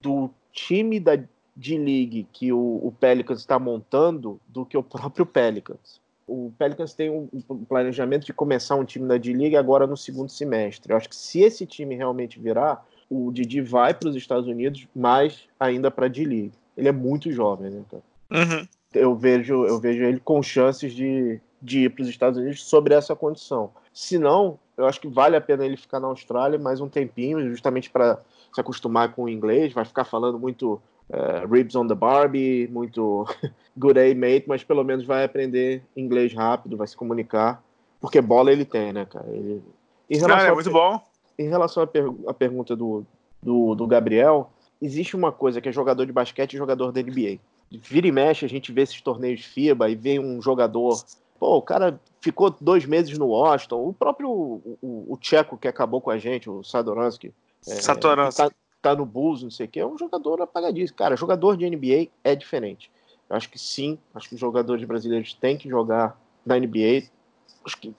do time da D-League que o, o Pelicans está montando do que o próprio Pelicans o Pelicans tem um, planejamento de começar um time da D-League agora no segundo semestre. Eu acho que se esse time realmente virar, o Didi vai para os Estados Unidos, mais ainda para a D-League. Ele é muito jovem, né, cara? Uhum. Eu, vejo, eu vejo ele com chances de, de ir para os Estados Unidos sobre essa condição. Se não, eu acho que vale a pena ele ficar na Austrália mais um tempinho, justamente para se acostumar com o inglês. Vai ficar falando muito uh, Ribs on the Barbie, muito good day mate, mas pelo menos vai aprender inglês rápido, vai se comunicar, porque bola ele tem, né, cara? Ele... Em relação Não, é muito bom. Em relação à, per... à pergunta do, do, do, Gabriel, existe uma coisa que é jogador de basquete e jogador da NBA. Vira e mexe, a gente vê esses torneios FIBA e vê um jogador. Pô, o cara ficou dois meses no Washington. O próprio o, o, o Tcheco que acabou com a gente, o Sadoransky. É, Satoransky. Tá, tá no Bulls, não sei o que, é um jogador apagadíssimo. Cara, jogador de NBA é diferente. Eu acho que sim, acho que os jogadores brasileiros têm que jogar na NBA. Acho que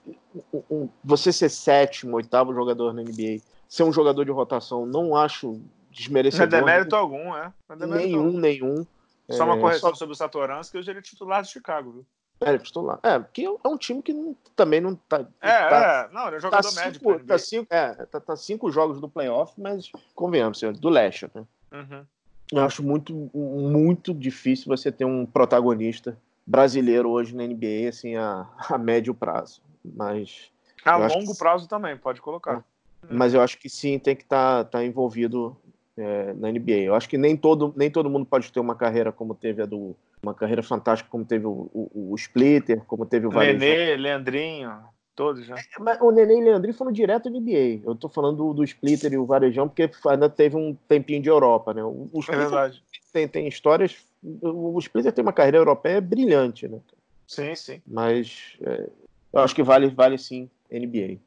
um, você ser sétimo, oitavo jogador na NBA, ser um jogador de rotação, não acho desmerecedor. Não é demérito algum, é. é demérito nenhum, algum. nenhum. Só uma é, correção só... sobre o Satoransky, que hoje ele é titular do Chicago, viu? É, titular. É, porque é um time que não, também não tá. É, tá, é. Não, ele é jogador tá médio. Cinco, tá, cinco, é, tá, tá, cinco jogos do playoff, mas convenhamos, do leste, né? Uhum. Eu acho muito, muito difícil você ter um protagonista brasileiro hoje na NBA, assim, a, a médio prazo. Mas. A longo que... prazo também, pode colocar. É. Mas eu acho que sim, tem que estar tá, tá envolvido é, na NBA. Eu acho que nem todo, nem todo mundo pode ter uma carreira como teve a do. Uma carreira fantástica como teve o, o, o Splitter, como teve o Nenê, Leandrinho, todos já. É, mas o Nenê e o Leandrinho foram direto na NBA. Eu tô falando do, do Splitter e o Varejão, porque ainda teve um tempinho de Europa, né? O, o é verdade. Tem, tem histórias. O, o Splitter tem uma carreira europeia brilhante, né? Sim, sim. Mas é, eu acho que vale, vale sim NBA.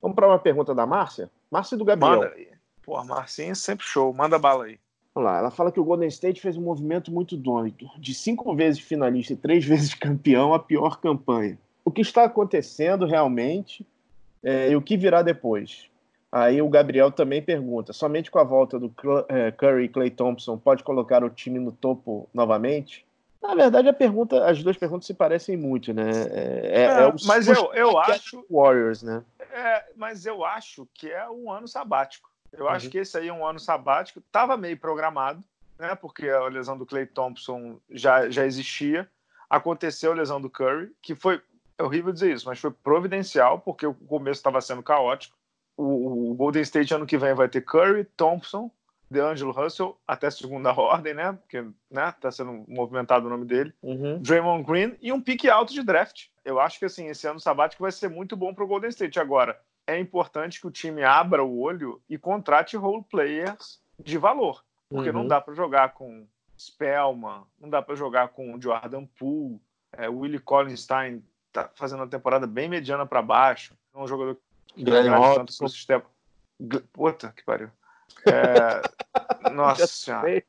Vamos para uma pergunta da Márcia? Márcia do Gabriel. Manda. Pô, a Marcinha é sempre show. Manda bala aí. Vamos lá. Ela fala que o Golden State fez um movimento muito doido. De cinco vezes finalista e três vezes campeão, a pior campanha. O que está acontecendo realmente é, e o que virá depois? Aí o Gabriel também pergunta: somente com a volta do é, Curry e Clay Thompson pode colocar o time no topo novamente? Na verdade, a pergunta, as duas perguntas se parecem muito, né? É, é, é o mas eu, eu acho Warriors, né? É, mas eu acho que é um ano sabático. Eu uhum. acho que esse aí é um ano sabático. Estava meio programado, né? Porque a lesão do Clay Thompson já, já existia. Aconteceu a lesão do Curry, que foi é horrível dizer isso, mas foi providencial, porque o começo estava sendo caótico. O, o, Golden State ano que vem vai ter Curry, Thompson, DeAngelo Russell, até segunda ordem, né? Porque né, tá sendo movimentado o nome dele. Uhum. Draymond Green e um pique alto de draft. Eu acho que assim, esse ano sabático vai ser muito bom para o Golden State. Agora, é importante que o time abra o olho e contrate role players de valor. Porque uhum. não dá para jogar com Spellman, não dá para jogar com Jordan Poole, é, Willie Collinstein tá fazendo uma temporada bem mediana para baixo. É um jogador que ganha tanto pro sistema. Puta que pariu. É... Nossa senhora.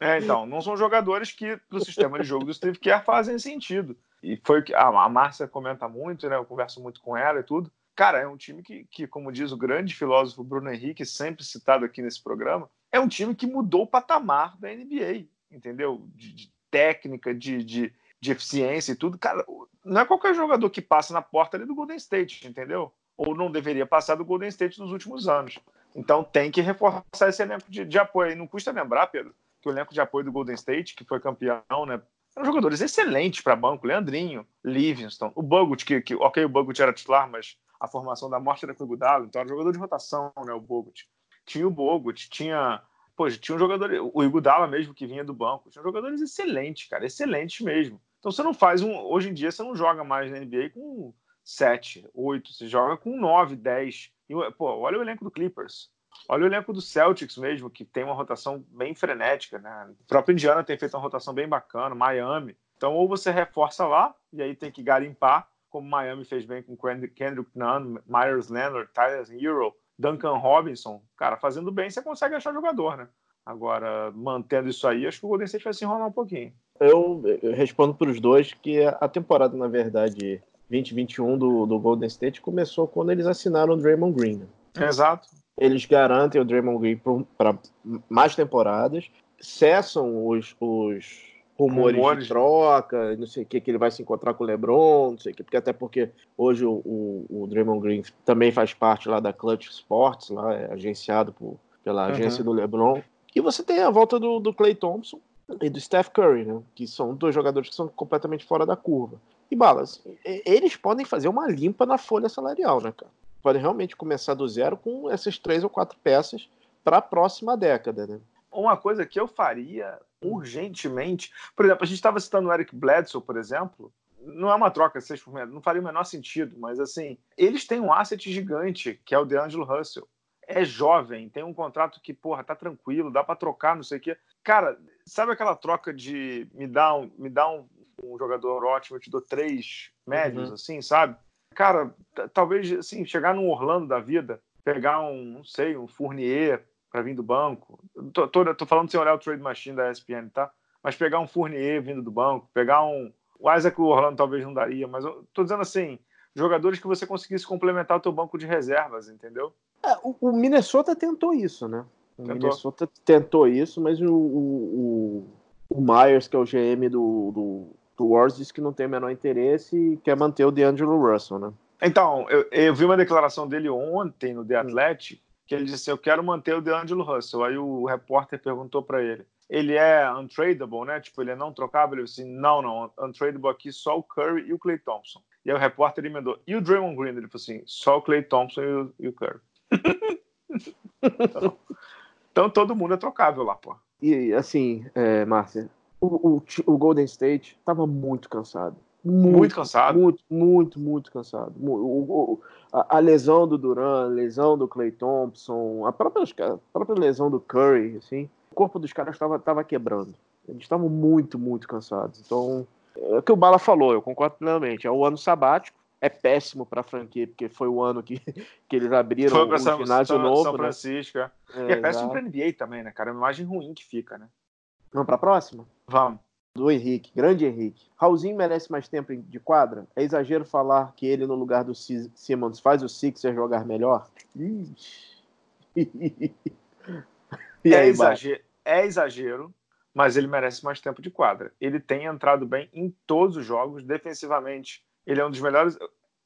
É, então, não são jogadores que pro sistema de jogo do Steve Kerr fazem sentido. E foi o que a, a Márcia comenta muito, né? Eu converso muito com ela e tudo. Cara, é um time que, que, como diz o grande filósofo Bruno Henrique, sempre citado aqui nesse programa, é um time que mudou o patamar da NBA, entendeu? De, de técnica, de, de, de eficiência e tudo. Cara, não é qualquer jogador que passa na porta ali do Golden State, entendeu? Ou não deveria passar do Golden State nos últimos anos. Então tem que reforçar esse elenco de, de apoio. E não custa lembrar, Pedro, que o elenco de apoio do Golden State, que foi campeão, né? Eram jogadores excelentes para banco. Leandrinho, Livingston, o Bogut, que, que ok, o Bogut era titular, mas a formação da morte era com o Iguodala, então era jogador de rotação, né, o Bogut. Tinha o Bogut, tinha, pô, tinha um jogador, o Iguodala mesmo que vinha do banco. Tinha jogadores excelentes, cara, excelentes mesmo. Então você não faz um, hoje em dia você não joga mais na NBA com 7, 8, você joga com 9, 10. E, pô, olha o elenco do Clippers. Olha o elenco do Celtics mesmo, que tem uma rotação bem frenética, né? O próprio Indiana tem feito uma rotação bem bacana, Miami. Então, ou você reforça lá, e aí tem que garimpar, como Miami fez bem com Kendrick Nunn, Myers Leonard, Tyler Hero, Duncan Robinson, cara, fazendo bem você consegue achar jogador, né? Agora, mantendo isso aí, acho que o Golden State vai se enrolar um pouquinho. Eu, eu respondo para os dois que a temporada, na verdade, 2021 do, do Golden State começou quando eles assinaram o Draymond Green. Né? Exato. Eles garantem o Draymond Green para mais temporadas, cessam os, os rumores, rumores, de troca, não sei o que, que ele vai se encontrar com o LeBron, não sei o que, porque até porque hoje o, o, o Draymond Green também faz parte lá da Clutch Sports, lá é agenciado por, pela uhum. agência do LeBron. E você tem a volta do, do Clay Thompson e do Steph Curry, né, que são dois jogadores que são completamente fora da curva. E balas, eles podem fazer uma limpa na folha salarial, né, cara? Podem realmente começar do zero com essas três ou quatro peças para a próxima década, né? Uma coisa que eu faria urgentemente. Por exemplo, a gente estava citando o Eric Bledsoe, por exemplo. Não é uma troca 6 por menos, não faria o menor sentido, mas assim, eles têm um asset gigante, que é o DeAngelo Russell. É jovem, tem um contrato que, porra, tá tranquilo, dá para trocar, não sei o quê. Cara, sabe aquela troca de me dá um, me dá um, um jogador ótimo, eu te dou três médios, uhum. assim, sabe? Cara, talvez, assim, chegar num Orlando da vida, pegar um, não sei, um Fournier, para vir do banco. Tô, tô, tô, falando sem olhar o trade machine da ESPN, tá? Mas pegar um Fournier vindo do banco, pegar um. O Isaac o Orlando talvez não daria, mas eu tô dizendo assim: jogadores que você conseguisse complementar o teu banco de reservas, entendeu? É, o, o, Minnesota tentou isso, né? O tentou. Minnesota tentou isso, mas o, o, o, Myers, que é o GM do, do, O Wars disse que não tem o menor interesse e quer manter o DeAngelo Russell, né? Então, eu, eu vi uma declaração dele ontem no The Athletic, que ele disse: Eu quero manter o DeAngelo Russell. Aí o repórter perguntou para ele: Ele é untradable, né? Tipo, ele é não trocável? Ele disse: Não, não. Untradable aqui só o Curry e o Clay Thompson. E aí o repórter emendou: E o Draymond Green? Ele falou assim: Só o Clay Thompson e o, e o Curry. então, então, todo mundo é trocável lá, pô. E assim, é, Márcia, o, o, o Golden State tava muito cansado. Muito, muito, cansado. Muito, muito, muito cansado. O, o, a, a, lesão do Duran, a lesão do Clay Thompson, a própria, a própria lesão do Curry, assim, o corpo dos caras estava tava quebrando. Eles estavam muito, muito cansados. Então, é o que o Bala falou, eu concordo plenamente. É o ano sabático, é péssimo para a franquia, porque foi o ano que, que eles abriram o São, ginásio São, novo. São né? Francisco, né? é. E é péssimo para NBA também, né, cara? É uma imagem ruim que fica, né? Vamos para a próxima? Vamos do Henrique, grande Henrique. Raulzinho merece mais tempo de quadra? É exagero falar que ele, no lugar do Simmons, faz o Sixer jogar melhor? e é, aí, exagero, é exagero, mas ele merece mais tempo de quadra. Ele tem entrado bem em todos os jogos, defensivamente. Ele é um dos melhores.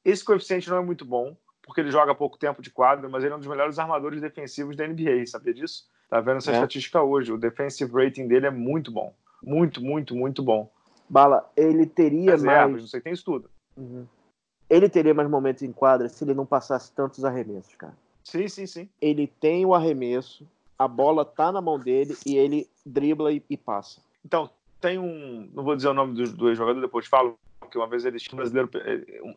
Esse coeficiente não é muito bom, porque ele joga pouco tempo de quadra, mas ele é um dos melhores armadores defensivos da NBA, sabia disso? Tá vendo essa é. estatística hoje? O defensive rating dele é muito bom. Muito, muito, muito bom. Bala, ele teria Reservas, mais. Você tem estudo. Uhum. Ele teria mais momentos em quadra se ele não passasse tantos arremessos, cara. Sim, sim, sim. Ele tem o arremesso, a bola tá na mão dele e ele dribla e, e passa. Então, tem um. Não vou dizer o nome do, do jogador, depois falo, porque uma vez ele tinha um brasileiro.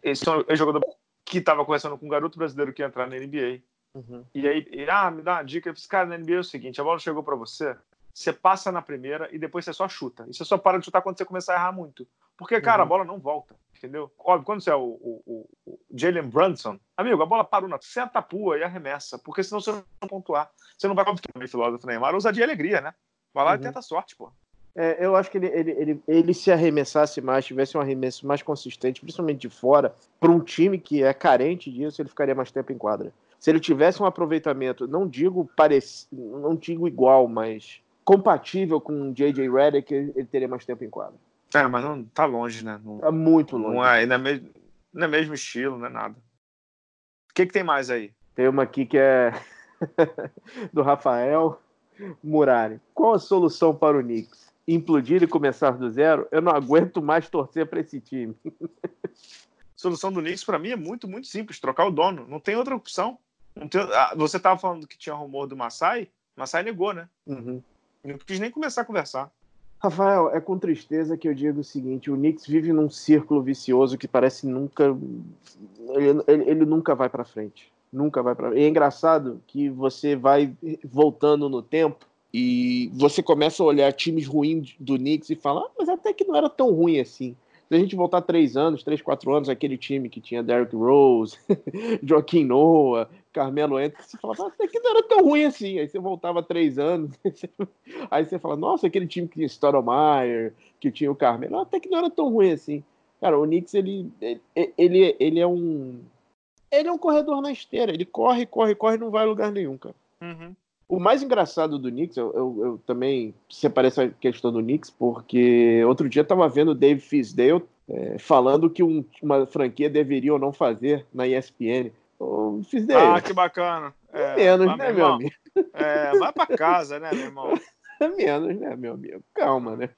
Esse é um jogador que estava conversando com um garoto brasileiro que ia entrar na NBA. Uhum. E aí, ele, ah, me dá uma dica. Eu disse, cara, na NBA é o seguinte: a bola chegou para você, você passa na primeira e depois você só chuta. E você só para de chutar quando você começar a errar muito. Porque, cara, uhum. a bola não volta, entendeu? Óbvio, quando você é o, o, o, Jalen Brunson, amigo, a bola parou na seta pua e arremessa, porque senão você não vai pontuar. Você não vai como filósofo Neymar, usa de alegria, né? Vai lá uhum. e tenta sorte, pô. É, eu acho que ele, ele, ele, ele, se arremessasse mais, tivesse um arremesso mais consistente, principalmente de fora, para um time que é carente disso, ele ficaria mais tempo em quadra. Se ele tivesse um aproveitamento, não digo parecido, não digo igual, mas compatível com o J.J. Redick, ele teria mais tempo em quadra. É, mas não tá longe, né? Não, tá muito longe. Não é, não é, mesmo, não é mesmo estilo, não é nada. O que, que tem mais aí? Tem uma aqui que é do Rafael Murari. Qual a solução para o Knicks? Implodir e começar do zero? Eu não aguento mais torcer para esse time. solução do Knicks, para mim, é muito, muito simples: trocar o dono. Não tem outra opção. Tem... Ah, você estava falando que tinha rumor do Massai? Massai negou, né? Uhum. Não quis nem começar a conversar. Rafael, é com tristeza que eu digo o seguinte: o Knicks vive num círculo vicioso que parece nunca. Ele, ele, ele nunca vai para frente. Nunca vai para. É engraçado que você vai voltando no tempo e você começa a olhar times ruins do Knicks e fala, ah, mas até que não era tão ruim assim. Se a gente voltar três anos, três, quatro anos, aquele time que tinha Derrick Rose, Joaquim Noah, Carmelo Anthony, você falava, até que não era tão ruim assim. Aí você voltava três anos, aí você fala, nossa, aquele time que tinha Stoudemire, que tinha o Carmelo, até que não era tão ruim assim. Cara, o Knicks, ele, ele, ele, é um... Ele é um corredor na esteira. Ele corre, corre, corre e não vai a lugar nenhum, cara. Uhum. O mais engraçado do Knicks, eu, eu, eu, também separei essa questão do Knicks, porque outro dia eu tava vendo o Dave Fisdale é, falando que um, uma franquia deveria ou não fazer na ESPN. Fisdale. Ah, que bacana. É, menos, né, meu amigo? É, vai pra casa, né, meu irmão? menos, né, meu amigo? Calma, né?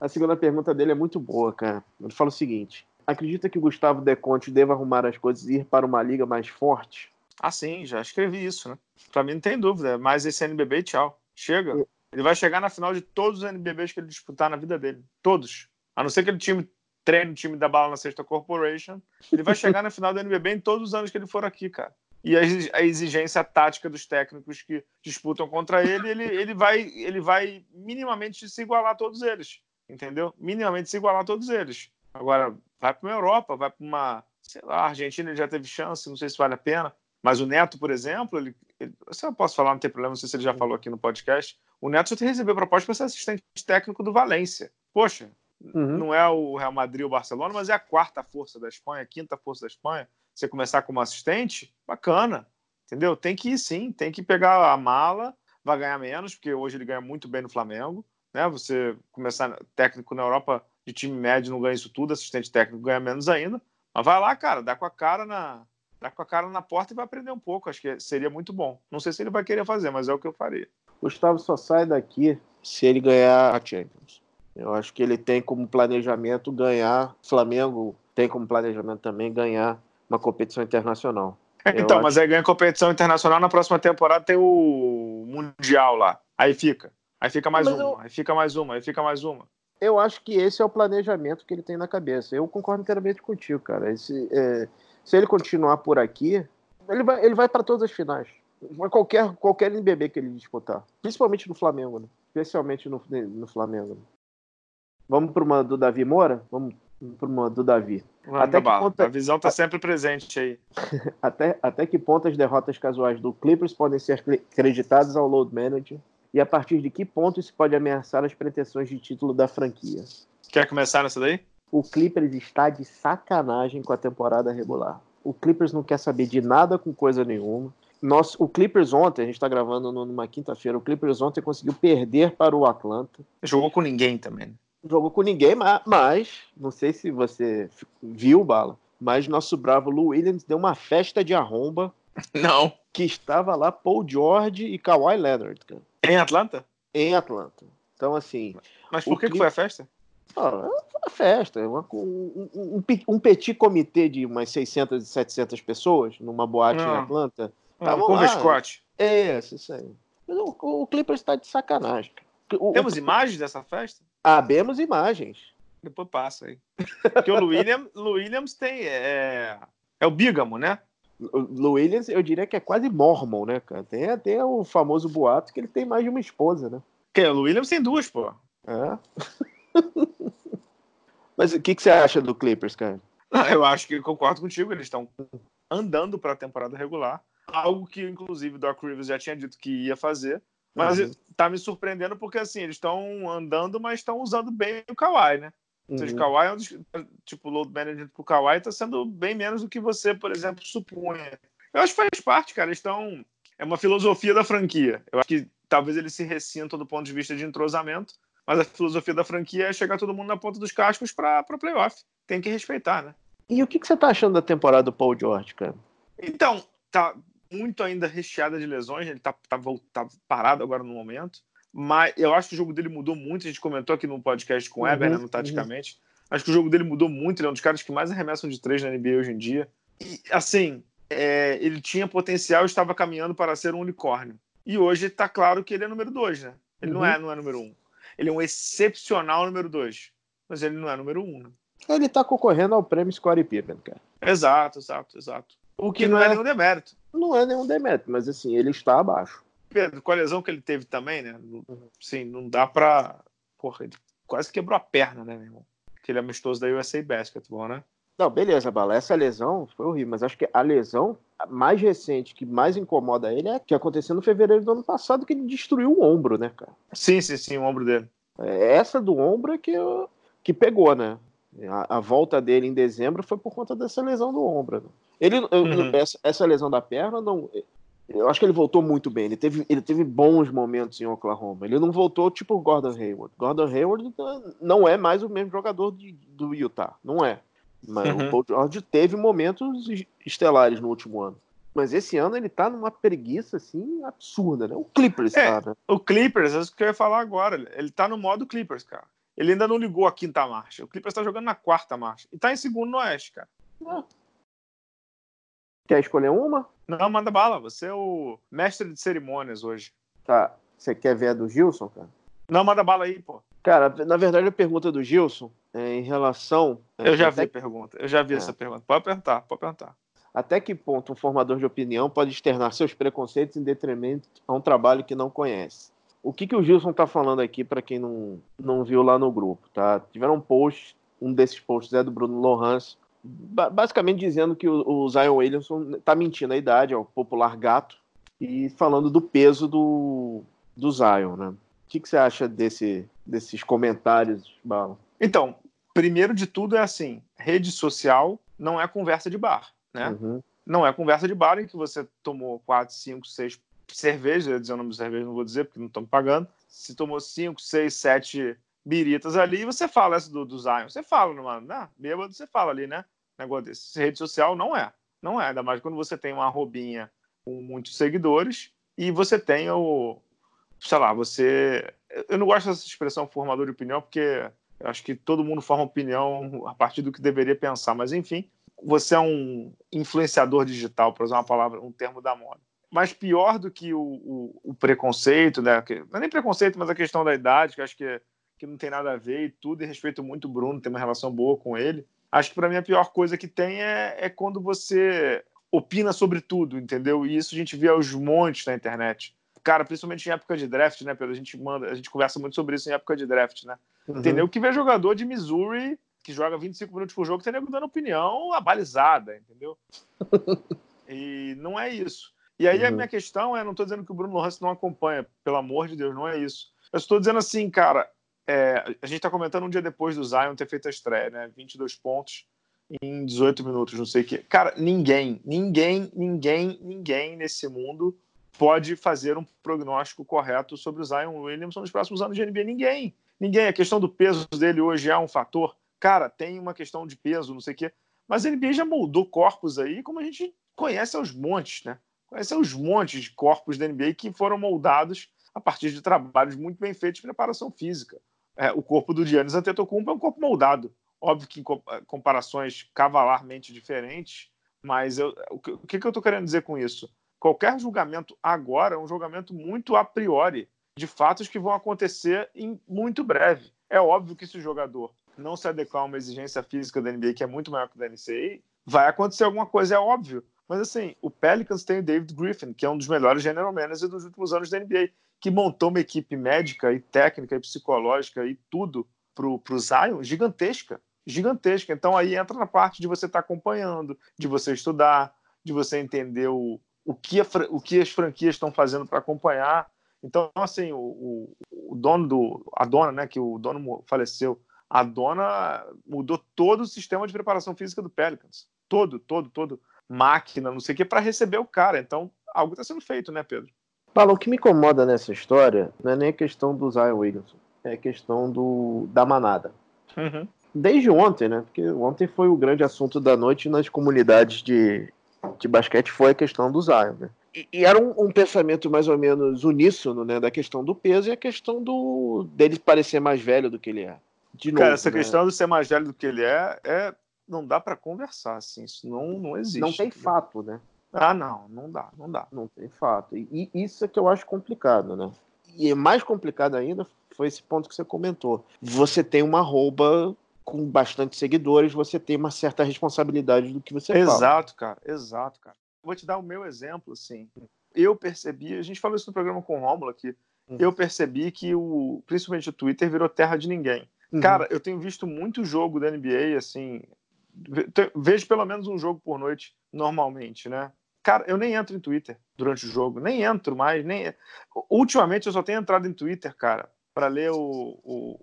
A segunda pergunta dele é muito boa, cara. Ele fala o seguinte: acredita que o Gustavo Deconte deva arrumar as coisas e ir para uma liga mais forte? Ah, sim, já escrevi isso, né? Pra mim não tem dúvida. Mas esse NBB, tchau. Chega. Ele vai chegar na final de todos os NBBs que ele disputar na vida dele. Todos. A não ser que ele time treine o time da Bala na Sexta Corporation. Ele vai chegar na final do NBB em todos os anos que ele for aqui, cara. E a exigência tática dos técnicos que disputam contra ele, ele, ele, vai, ele vai minimamente se igualar a todos eles. Entendeu? Minimamente se igualar a todos eles. Agora, vai para uma Europa, vai para uma. Sei lá, a Argentina ele já teve chance, não sei se vale a pena. Mas o Neto, por exemplo, ele, ele, se eu posso falar, não tem problema, não sei se ele já falou aqui no podcast. O Neto já recebeu proposta para ser assistente técnico do Valência. Poxa, uhum. não é o Real Madrid ou o Barcelona, mas é a quarta força da Espanha, a quinta força da Espanha. Você começar como assistente, bacana, entendeu? Tem que ir sim, tem que pegar a mala, vai ganhar menos, porque hoje ele ganha muito bem no Flamengo. Né? Você começar técnico na Europa de time médio não ganha isso tudo, assistente técnico ganha menos ainda. Mas vai lá, cara, dá com a cara na, dá com a cara na porta e vai aprender um pouco. Acho que seria muito bom. Não sei se ele vai querer fazer, mas é o que eu faria. Gustavo só sai daqui se ele ganhar a Champions. Eu acho que ele tem como planejamento ganhar. Flamengo tem como planejamento também ganhar uma competição internacional. então, acho... mas aí ganha competição internacional na próxima temporada tem o Mundial lá. Aí fica. Aí fica mais mas uma, eu... aí fica mais uma, aí fica mais uma. Eu acho que esse é o planejamento que ele tem na cabeça. Eu concordo inteiramente contigo, cara. Esse, é... se ele continuar por aqui, ele vai, ele vai para todas as finais. Qualquer, qualquer NBB que ele disputar. Principalmente no Flamengo, né? Especialmente no, no Flamengo. Né? Vamos para uma do Davi Moura? Vamos para uma do Davi. até que ponto... A visão está sempre presente aí. até, até que ponto as derrotas casuais do Clippers podem ser creditadas ao load manager? E a partir de que ponto isso pode ameaçar as pretensões de título da franquia? Quer começar nessa daí? O Clippers está de sacanagem com a temporada regular. O Clippers não quer saber de nada com coisa nenhuma. Nosso, o Clippers ontem, a gente está gravando numa quinta-feira, o Clippers ontem conseguiu perder para o Atlanta. Jogou com ninguém também. Né? Jogou com ninguém, mas, mas não sei se você viu, Bala, mas nosso bravo Lou Williams deu uma festa de arromba. Não. Que estava lá Paul George e Kawhi Leonard, cara. Em Atlanta? Em Atlanta. Então, assim. Mas por que, que foi a festa? Ah, uma festa, uma, um, um, um, petit comitê de umas 600 e 700 pessoas numa boate em ah. Atlanta com o Scott. É, isso aí. O, o Clippers está de sacanagem. O, Temos o... imagens dessa festa? Abemos imagens. Depois passa aí. Porque o Williams, Williams tem. É, é o bígamo, né? O Williams, eu diria que é quase mormon, né, cara? Tem até o famoso boato que ele tem mais de uma esposa, né? Que? O Williams tem duas, pô. É. Mas o que, que você acha do Clippers, cara? eu acho que concordo contigo. Eles estão andando para a temporada regular algo que inclusive o Doc Rivers já tinha dito que ia fazer. Mas uhum. tá me surpreendendo porque assim, eles estão andando, mas estão usando bem o Kawhi, né? Ou seja, o uhum. Kawhi é um dos, tipo, load management pro Kawhi tá sendo bem menos do que você, por exemplo, supunha. Eu acho que faz parte, cara. Eles estão. É uma filosofia da franquia. Eu acho que talvez eles se ressintam do ponto de vista de entrosamento, mas a filosofia da franquia é chegar todo mundo na ponta dos cascos para playoff. Tem que respeitar, né? E o que, que você tá achando da temporada do Paul George, cara? Então, tá, muito ainda recheada de lesões, ele tá, tá, tá, parado agora no momento. Mas eu acho que o jogo dele mudou muito. A gente comentou aqui no podcast com o Eber, né, uhum, no Taticamente. Uhum. Acho que o jogo dele mudou muito. Ele é um dos caras que mais arremessam de três na NBA hoje em dia. E, assim, é, ele tinha potencial e estava caminhando para ser um unicórnio. E hoje está claro que ele é número dois, né? Ele uhum. não, é, não é número um. Ele é um excepcional número dois. Mas ele não é número um, né? Ele está concorrendo ao prêmio Scottie Pippen, cara. Exato, exato, exato. O que, que não, é, é nenhum demérito. Não é nenhum demérito, mas assim, ele está abaixo. Pedro, com a lesão que ele teve também, né? Sim, não dá pra. Porra, ele quase quebrou a perna, né, meu irmão? Aquele amistoso da USA Basketball, né? Não, beleza, Bala. Essa lesão foi horrível, mas acho que a lesão mais recente que mais incomoda ele é que aconteceu no fevereiro do ano passado, que ele destruiu o ombro, né, cara? Sim, sim, sim, o ombro dele. É, essa do ombro é que, que pegou, né? A, a, volta dele em dezembro foi por conta dessa lesão do ombro. Né? Ele, uhum. essa, essa, lesão da perna, não. Eu acho que ele voltou muito bem. Ele teve, ele teve bons momentos em Oklahoma. Ele não voltou tipo o Gordon Hayward. Gordon Hayward não é mais o mesmo jogador de, do Utah. Não é. Mas uhum. o Paul George teve momentos estelares no último ano. Mas esse ano ele tá numa preguiça assim absurda, né? O Clippers, é, cara. O Clippers, é isso que eu ia falar agora. Ele tá no modo Clippers, cara. Ele ainda não ligou a quinta marcha. O Clippers está jogando na quarta marcha. E está em segundo no Oeste, cara. Ah. Quer escolher uma? Não, manda bala. Você é o mestre de cerimônias hoje. Tá. Você quer ver a do Gilson, cara? Não, manda bala aí, pô. Cara, na verdade a pergunta do Gilson é em relação. É, eu já vi a pergunta. Eu já vi é. essa pergunta. Pode perguntar, pode perguntar. Até que ponto um formador de opinião pode externar seus preconceitos em detrimento a um trabalho que não conhece? O que, que o Gilson tá falando aqui, para quem não, não viu lá no grupo, tá? Tiveram um post, um desses posts é do Bruno Lohans, basicamente dizendo que o, o Zion Williamson tá mentindo a idade, é o popular gato, e falando do peso do, do Zion, né? O que, que você acha desse, desses comentários, Bala? Então, primeiro de tudo é assim, rede social não é conversa de bar, né? Uhum. Não é conversa de bar em que você tomou 4, 5, 6 cerveja, ia dizer o nome de cerveja, não vou dizer porque não estão pagando. Se tomou 5, 6, 7 biritas ali e você fala essa do, do Zion. Você fala, numa, né? Bêbado, você fala ali, né? Negócio desse. Rede social não é. Não é. Ainda mais quando você tem uma arrobinha com muitos seguidores e você tem o. Sei lá, você. Eu não gosto dessa expressão formador de opinião, porque eu acho que todo mundo forma opinião a partir do que deveria pensar, mas enfim, você é um influenciador digital, para usar uma palavra, um termo da moda. Mas pior do que o, o, o preconceito, né? não é nem preconceito, mas a questão da idade, que acho que, que não tem nada a ver e tudo, e respeito muito o Bruno, tem uma relação boa com ele. Acho que para mim a pior coisa que tem é, é quando você opina sobre tudo, entendeu? E isso a gente vê aos montes na internet. Cara, principalmente em época de draft, né, Pedro? A gente manda, a gente conversa muito sobre isso em época de draft, né? Uhum. Entendeu? Que vê jogador de Missouri que joga 25 minutos por jogo, tem nego dando opinião abalizada, entendeu? e não é isso. E aí uhum. a minha questão é, não estou dizendo que o Bruno Lance não acompanha, pelo amor de Deus, não é isso. Eu estou dizendo assim, cara, é, a gente está comentando um dia depois do Zion ter feito a estreia, né? 22 pontos em 18 minutos, não sei o quê. Cara, ninguém, ninguém, ninguém, ninguém nesse mundo pode fazer um prognóstico correto sobre o Zion Williamson nos próximos anos de NBA. Ninguém. Ninguém. A questão do peso dele hoje é um fator. Cara, tem uma questão de peso, não sei o quê. Mas a NBA já moldou corpos aí, como a gente conhece aos montes, né? Conhece aos montes de corpos da NBA que foram moldados a partir de trabalhos muito bem feitos de preparação física. É, o corpo do Giannis Antetokounmpo é um corpo moldado. Óbvio que em comparações cavalarmente diferentes, mas eu, o, que, o que eu estou querendo dizer com isso? Qualquer julgamento agora é um julgamento muito a priori de fatos que vão acontecer em muito breve. É óbvio que se o jogador não se adequar a uma exigência física da NBA, que é muito maior que da NCAA, vai acontecer alguma coisa, é óbvio. Mas assim, o Pelicans tem o David Griffin, que é um dos melhores general managers dos últimos anos da NBA, que montou uma equipe médica e técnica e psicológica e tudo pro, pro Zion gigantesca. Gigantesca. Então aí entra na parte de você estar tá acompanhando, de você estudar, de você entender o, o, que, a, o que as franquias estão fazendo para acompanhar. Então, assim, o, o, dono do. A dona, né? Que o dono faleceu. A dona mudou todo o sistema de preparação física do Pelicans. Todo, todo, todo. Máquina, não sei o que, para receber o cara. Então, algo está sendo feito, né, Pedro? Paulo, o que me incomoda nessa história não é nem a questão do Zion Williamson, é a questão do, da manada. Uhum. Desde ontem, né? Porque ontem foi o grande assunto da noite nas comunidades de, de basquete, foi a questão do Zion, né? E, e era um, um, pensamento mais ou menos uníssono, né? Da questão do peso e a questão do dele parecer mais velho do que ele é. De novo, Cara, essa né? questão de ser mais velho do que ele é, é não dá para conversar, assim. Isso não, não existe. Não tem fato, né? Ah, não, não dá, não dá. Não tem fato. E, e isso é que eu acho complicado, né? E mais complicado ainda foi esse ponto que você comentou. Você tem uma rouba com bastante seguidores, você tem uma certa responsabilidade do que você exato, fala. Exato, cara, exato, cara. Vou te dar o meu exemplo, assim. Eu percebi, a gente falou isso no programa com o Rômulo aqui, uhum. eu percebi que o, principalmente o Twitter virou terra de ninguém. Uhum. Cara, eu tenho visto muito jogo da NBA, assim, vejo pelo menos um jogo por noite normalmente, né? Cara, eu nem entro em Twitter durante o jogo, nem entro mais, nem. Ultimamente eu só tenho entrado em Twitter, cara, para ler o, o,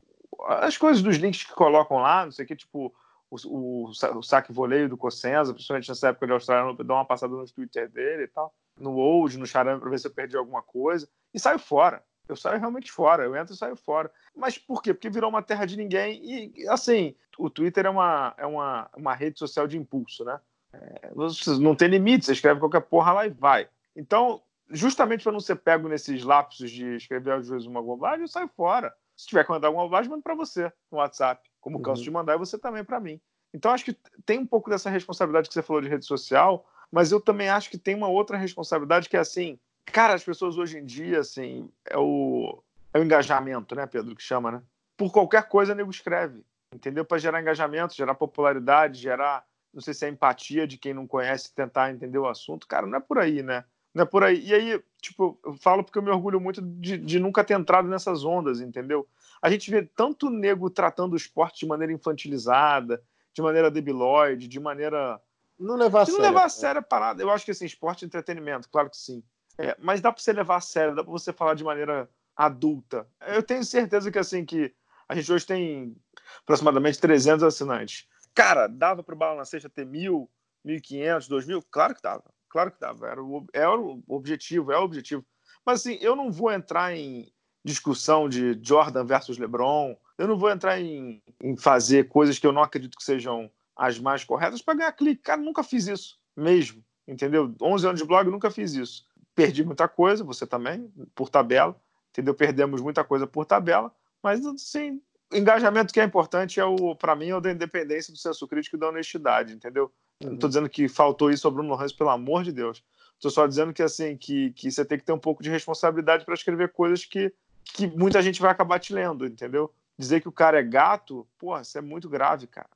as coisas dos links que colocam lá, não sei o que, tipo o, o, o saque voleio do Cossenza, principalmente nessa época de Austrália, dar uma passada no Twitter dele e tal, no Old, no Charame, para ver se eu perdi alguma coisa, e saio fora. Eu saio realmente fora, eu entro e saio fora. Mas por quê? Porque virou uma terra de ninguém e, assim, o Twitter é uma, é uma, uma rede social de impulso, né? É, não tem limite, você escreve qualquer porra lá e vai. Então, justamente para não ser pego nesses lapsos de escrever às vezes uma bobagem, eu saio fora. Se tiver que mandar alguma bobagem, mando para você no WhatsApp, como uhum. canso de mandar, e você também para mim. Então, acho que tem um pouco dessa responsabilidade que você falou de rede social, mas eu também acho que tem uma outra responsabilidade que é assim, cara, as pessoas hoje em dia, assim, é o, é o engajamento, né, Pedro, que chama, né? Por qualquer coisa, nego escreve, entendeu? Para gerar engajamento, gerar popularidade, gerar não sei se é empatia de quem não conhece tentar entender o assunto. Cara, não é por aí, né? Não é por aí. E aí, tipo, eu falo porque eu me orgulho muito de, de nunca ter entrado nessas ondas, entendeu? A gente vê tanto nego tratando o esporte de maneira infantilizada, de maneira debilóide, de maneira. Não levar a sério. Não levar a sério a parada. Eu acho que assim, esporte e entretenimento, claro que sim. É, mas dá para você levar a sério, dá para você falar de maneira adulta. Eu tenho certeza que assim que a gente hoje tem aproximadamente 300 assinantes. Cara, dava para o Bala na Sexta ter mil, mil e quinhentos, dois mil? Claro que dava. Claro que dava. Era o, era o objetivo, é o objetivo. Mas assim, eu não vou entrar em discussão de Jordan versus LeBron, eu não vou entrar em, em fazer coisas que eu não acredito que sejam as mais corretas para ganhar clique. Cara, nunca fiz isso mesmo, entendeu? 11 anos de blog, nunca fiz isso. Perdi muita coisa, você também, por tabela, entendeu? Perdemos muita coisa por tabela, mas assim, engajamento que é importante é o, para mim, é o da independência do senso crítico e da honestidade, entendeu? Uhum. Não estou dizendo que faltou isso ao Bruno Hans, pelo amor de Deus. Estou só dizendo que assim que, que você tem que ter um pouco de responsabilidade para escrever coisas que, que muita gente vai acabar te lendo, entendeu? Dizer que o cara é gato, porra, isso é muito grave, cara.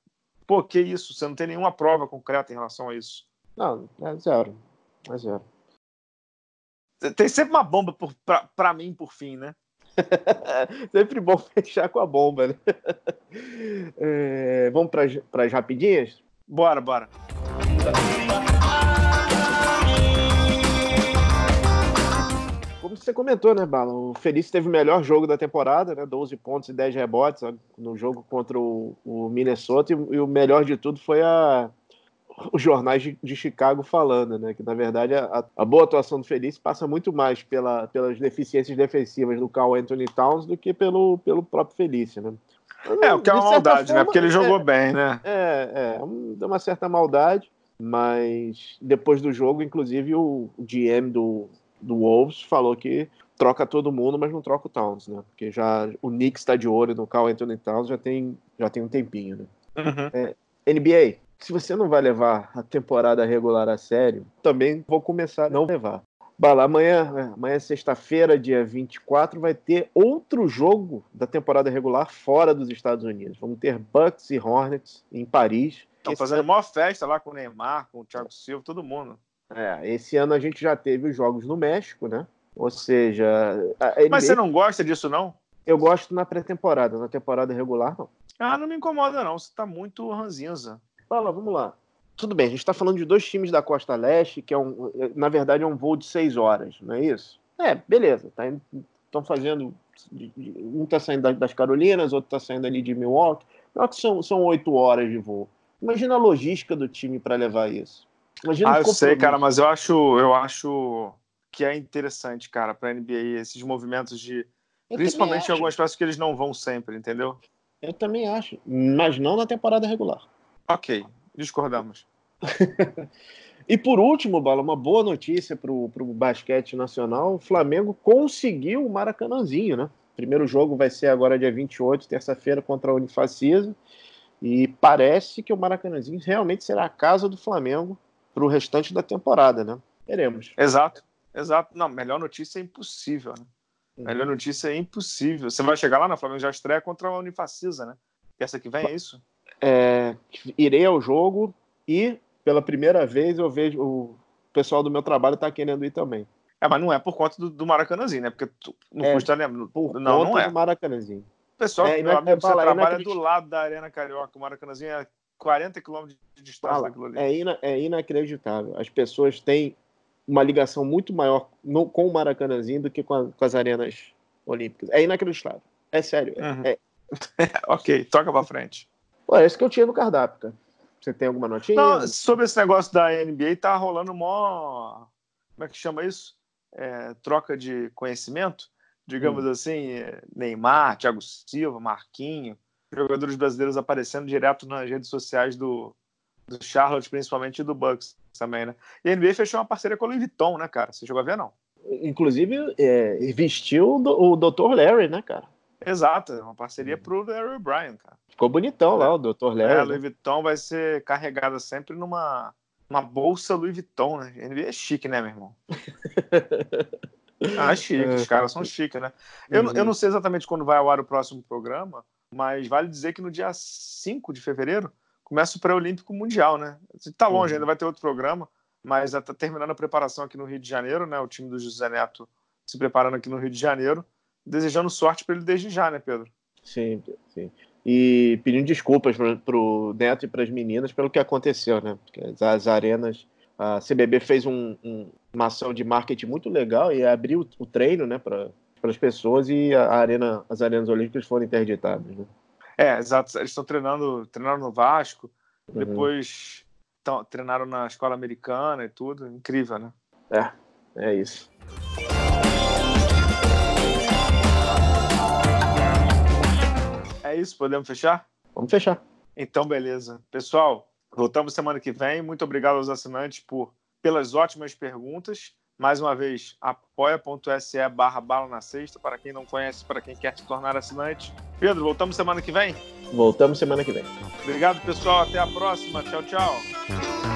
Pô, que isso? Você não tem nenhuma prova concreta em relação a isso. Não, é zero. É zero. Tem sempre uma bomba para mim, por fim, né? sempre bom fechar com a bomba, né? É, vamos para as rapidinhas? Bora, bora. Como você comentou, né, Bala? O Feliz teve o melhor jogo da temporada, né? 12 pontos e 10 rebotes no jogo contra o, Minnesota. E, o melhor de tudo foi a, os jornais de, de, Chicago falando, né? Que na verdade a, a, boa atuação do Feliz passa muito mais pela, pelas deficiências defensivas do Carl Anthony Towns do que pelo, pelo próprio Felício, né? É, o que é uma maldade, forma, né? Porque ele jogou é, bem, né? É, é, é uma certa maldade, mas depois do jogo, inclusive, o GM do, do Wolves falou que troca todo mundo, mas não troca o Towns, né? Porque já o Knicks está de olho no Carl Anthony Towns já tem, já tem um tempinho, né? Uhum. É, NBA, se você não vai levar a temporada regular a sério, também vou começar a não levar. Bala, amanhã, é, amanhã sexta-feira, dia 24, vai ter outro jogo da temporada regular fora dos Estados Unidos. Vamos ter Bucks e Hornets em Paris. Estão fazendo é... uma festa lá com o Neymar, com o Thiago Silva, todo mundo. É, esse ano a gente já teve os jogos no México, né? Ou seja. Mas você não gosta disso, não? Eu gosto na pré-temporada, na temporada regular, não. Ah, não me incomoda, não. Você tá muito ranzinza. Fala, vamos lá. Tudo bem, a gente está falando de dois times da Costa Leste, que é um, na verdade é um voo de seis horas, não é isso? É, beleza. Estão tá, fazendo. Um está saindo das Carolinas, outro está saindo ali de Milwaukee. Não que são, são oito horas de voo. Imagina a logística do time para levar isso. Imagina ah, eu sei, cara, mas eu acho, eu acho que é interessante, cara, para a NBA esses movimentos de. Eu principalmente em algumas peças que eles não vão sempre, entendeu? Eu também acho, mas não na temporada regular. Ok, discordamos. e por último, Bala, uma boa notícia para o basquete nacional: o Flamengo conseguiu o Maracanãzinho, né? Primeiro jogo vai ser agora dia 28, terça-feira, contra a Unifacisa. E parece que o Maracanãzinho realmente será a casa do Flamengo para o restante da temporada, né? Veremos. Exato, exato. Não, melhor notícia é impossível, né? Uhum. Melhor notícia é impossível. Você vai chegar lá na Flamengo já estreia contra a Unifacisa, né? Essa que vem é isso? É, irei ao jogo e pela primeira vez eu vejo o pessoal do meu trabalho está querendo ir também. É, mas não é por conta do, do Maracanãzinho, né? Porque tu, não é, custa lembra. Por não, não é. do Maracanãzinho. O pessoal, é, meu amigo, você trabalha do lado da Arena Carioca. O Maracanãzinho é 40 quilômetros de distância Fala, daquilo ali. É, ina, é inacreditável. As pessoas têm uma ligação muito maior no, com o Maracanãzinho do que com, a, com, as arenas olímpicas. É inacreditável. É sério. É, uhum. É. ok, toca pra frente. É isso que eu tinha no cardápio, cara. Você tem alguma notinha? Não, sobre esse negócio da NBA, tá rolando mó. Como é que chama isso? É, troca de conhecimento, digamos hum. assim, Neymar, Thiago Silva, Marquinho, jogadores brasileiros aparecendo direto nas redes sociais do, do Charlotte, principalmente e do Bucks também, né? E a NBA fechou uma parceria com o Louis Vuitton, né, cara? Você chegou a ver, não? Inclusive, é, vestiu o Dr. Larry, né, cara? Exato, é uma parceria pro Larry Bryan, cara. Ficou bonitão lá, o Dr. Larry. É, a Louis Vuitton vai ser carregada sempre numa uma bolsa Louis Vuitton, né? NBA é chique, né, meu irmão? ah, chique, os caras são chiques, né? Eu, uhum. eu não sei exatamente quando vai ao ar o próximo programa, mas vale dizer que no dia 5 de fevereiro começa o pré-olímpico mundial, né? Tá longe, uhum. ainda vai ter outro programa, mas tá terminando a preparação aqui no Rio de Janeiro, né? O time do José Neto se preparando aqui no Rio de Janeiro, desejando sorte para ele desde já, né, Pedro? Sim, sim. E pedindo desculpas para o Neto e para as meninas pelo que aconteceu, né? Porque as, as arenas, a CBB fez um, um, uma ação de marketing muito legal e abriu o treino, né, para para as pessoas e a arena, as arenas olímpicas foram interditadas. Né? É, exato. Eles estão treinando, treinaram no Vasco, uhum. depois tão, treinaram na escola americana e tudo. Incrível, né? É, é isso. É isso? Podemos fechar? Vamos fechar. Então, beleza. Pessoal, voltamos semana que vem. Muito obrigado aos assinantes por, pelas ótimas perguntas. Mais uma vez, apoia.se barra bala na sexta, para quem não conhece, para quem quer se tornar assinante. Pedro, voltamos semana que vem? Voltamos semana que vem. Obrigado, pessoal. Até a próxima. Tchau, tchau.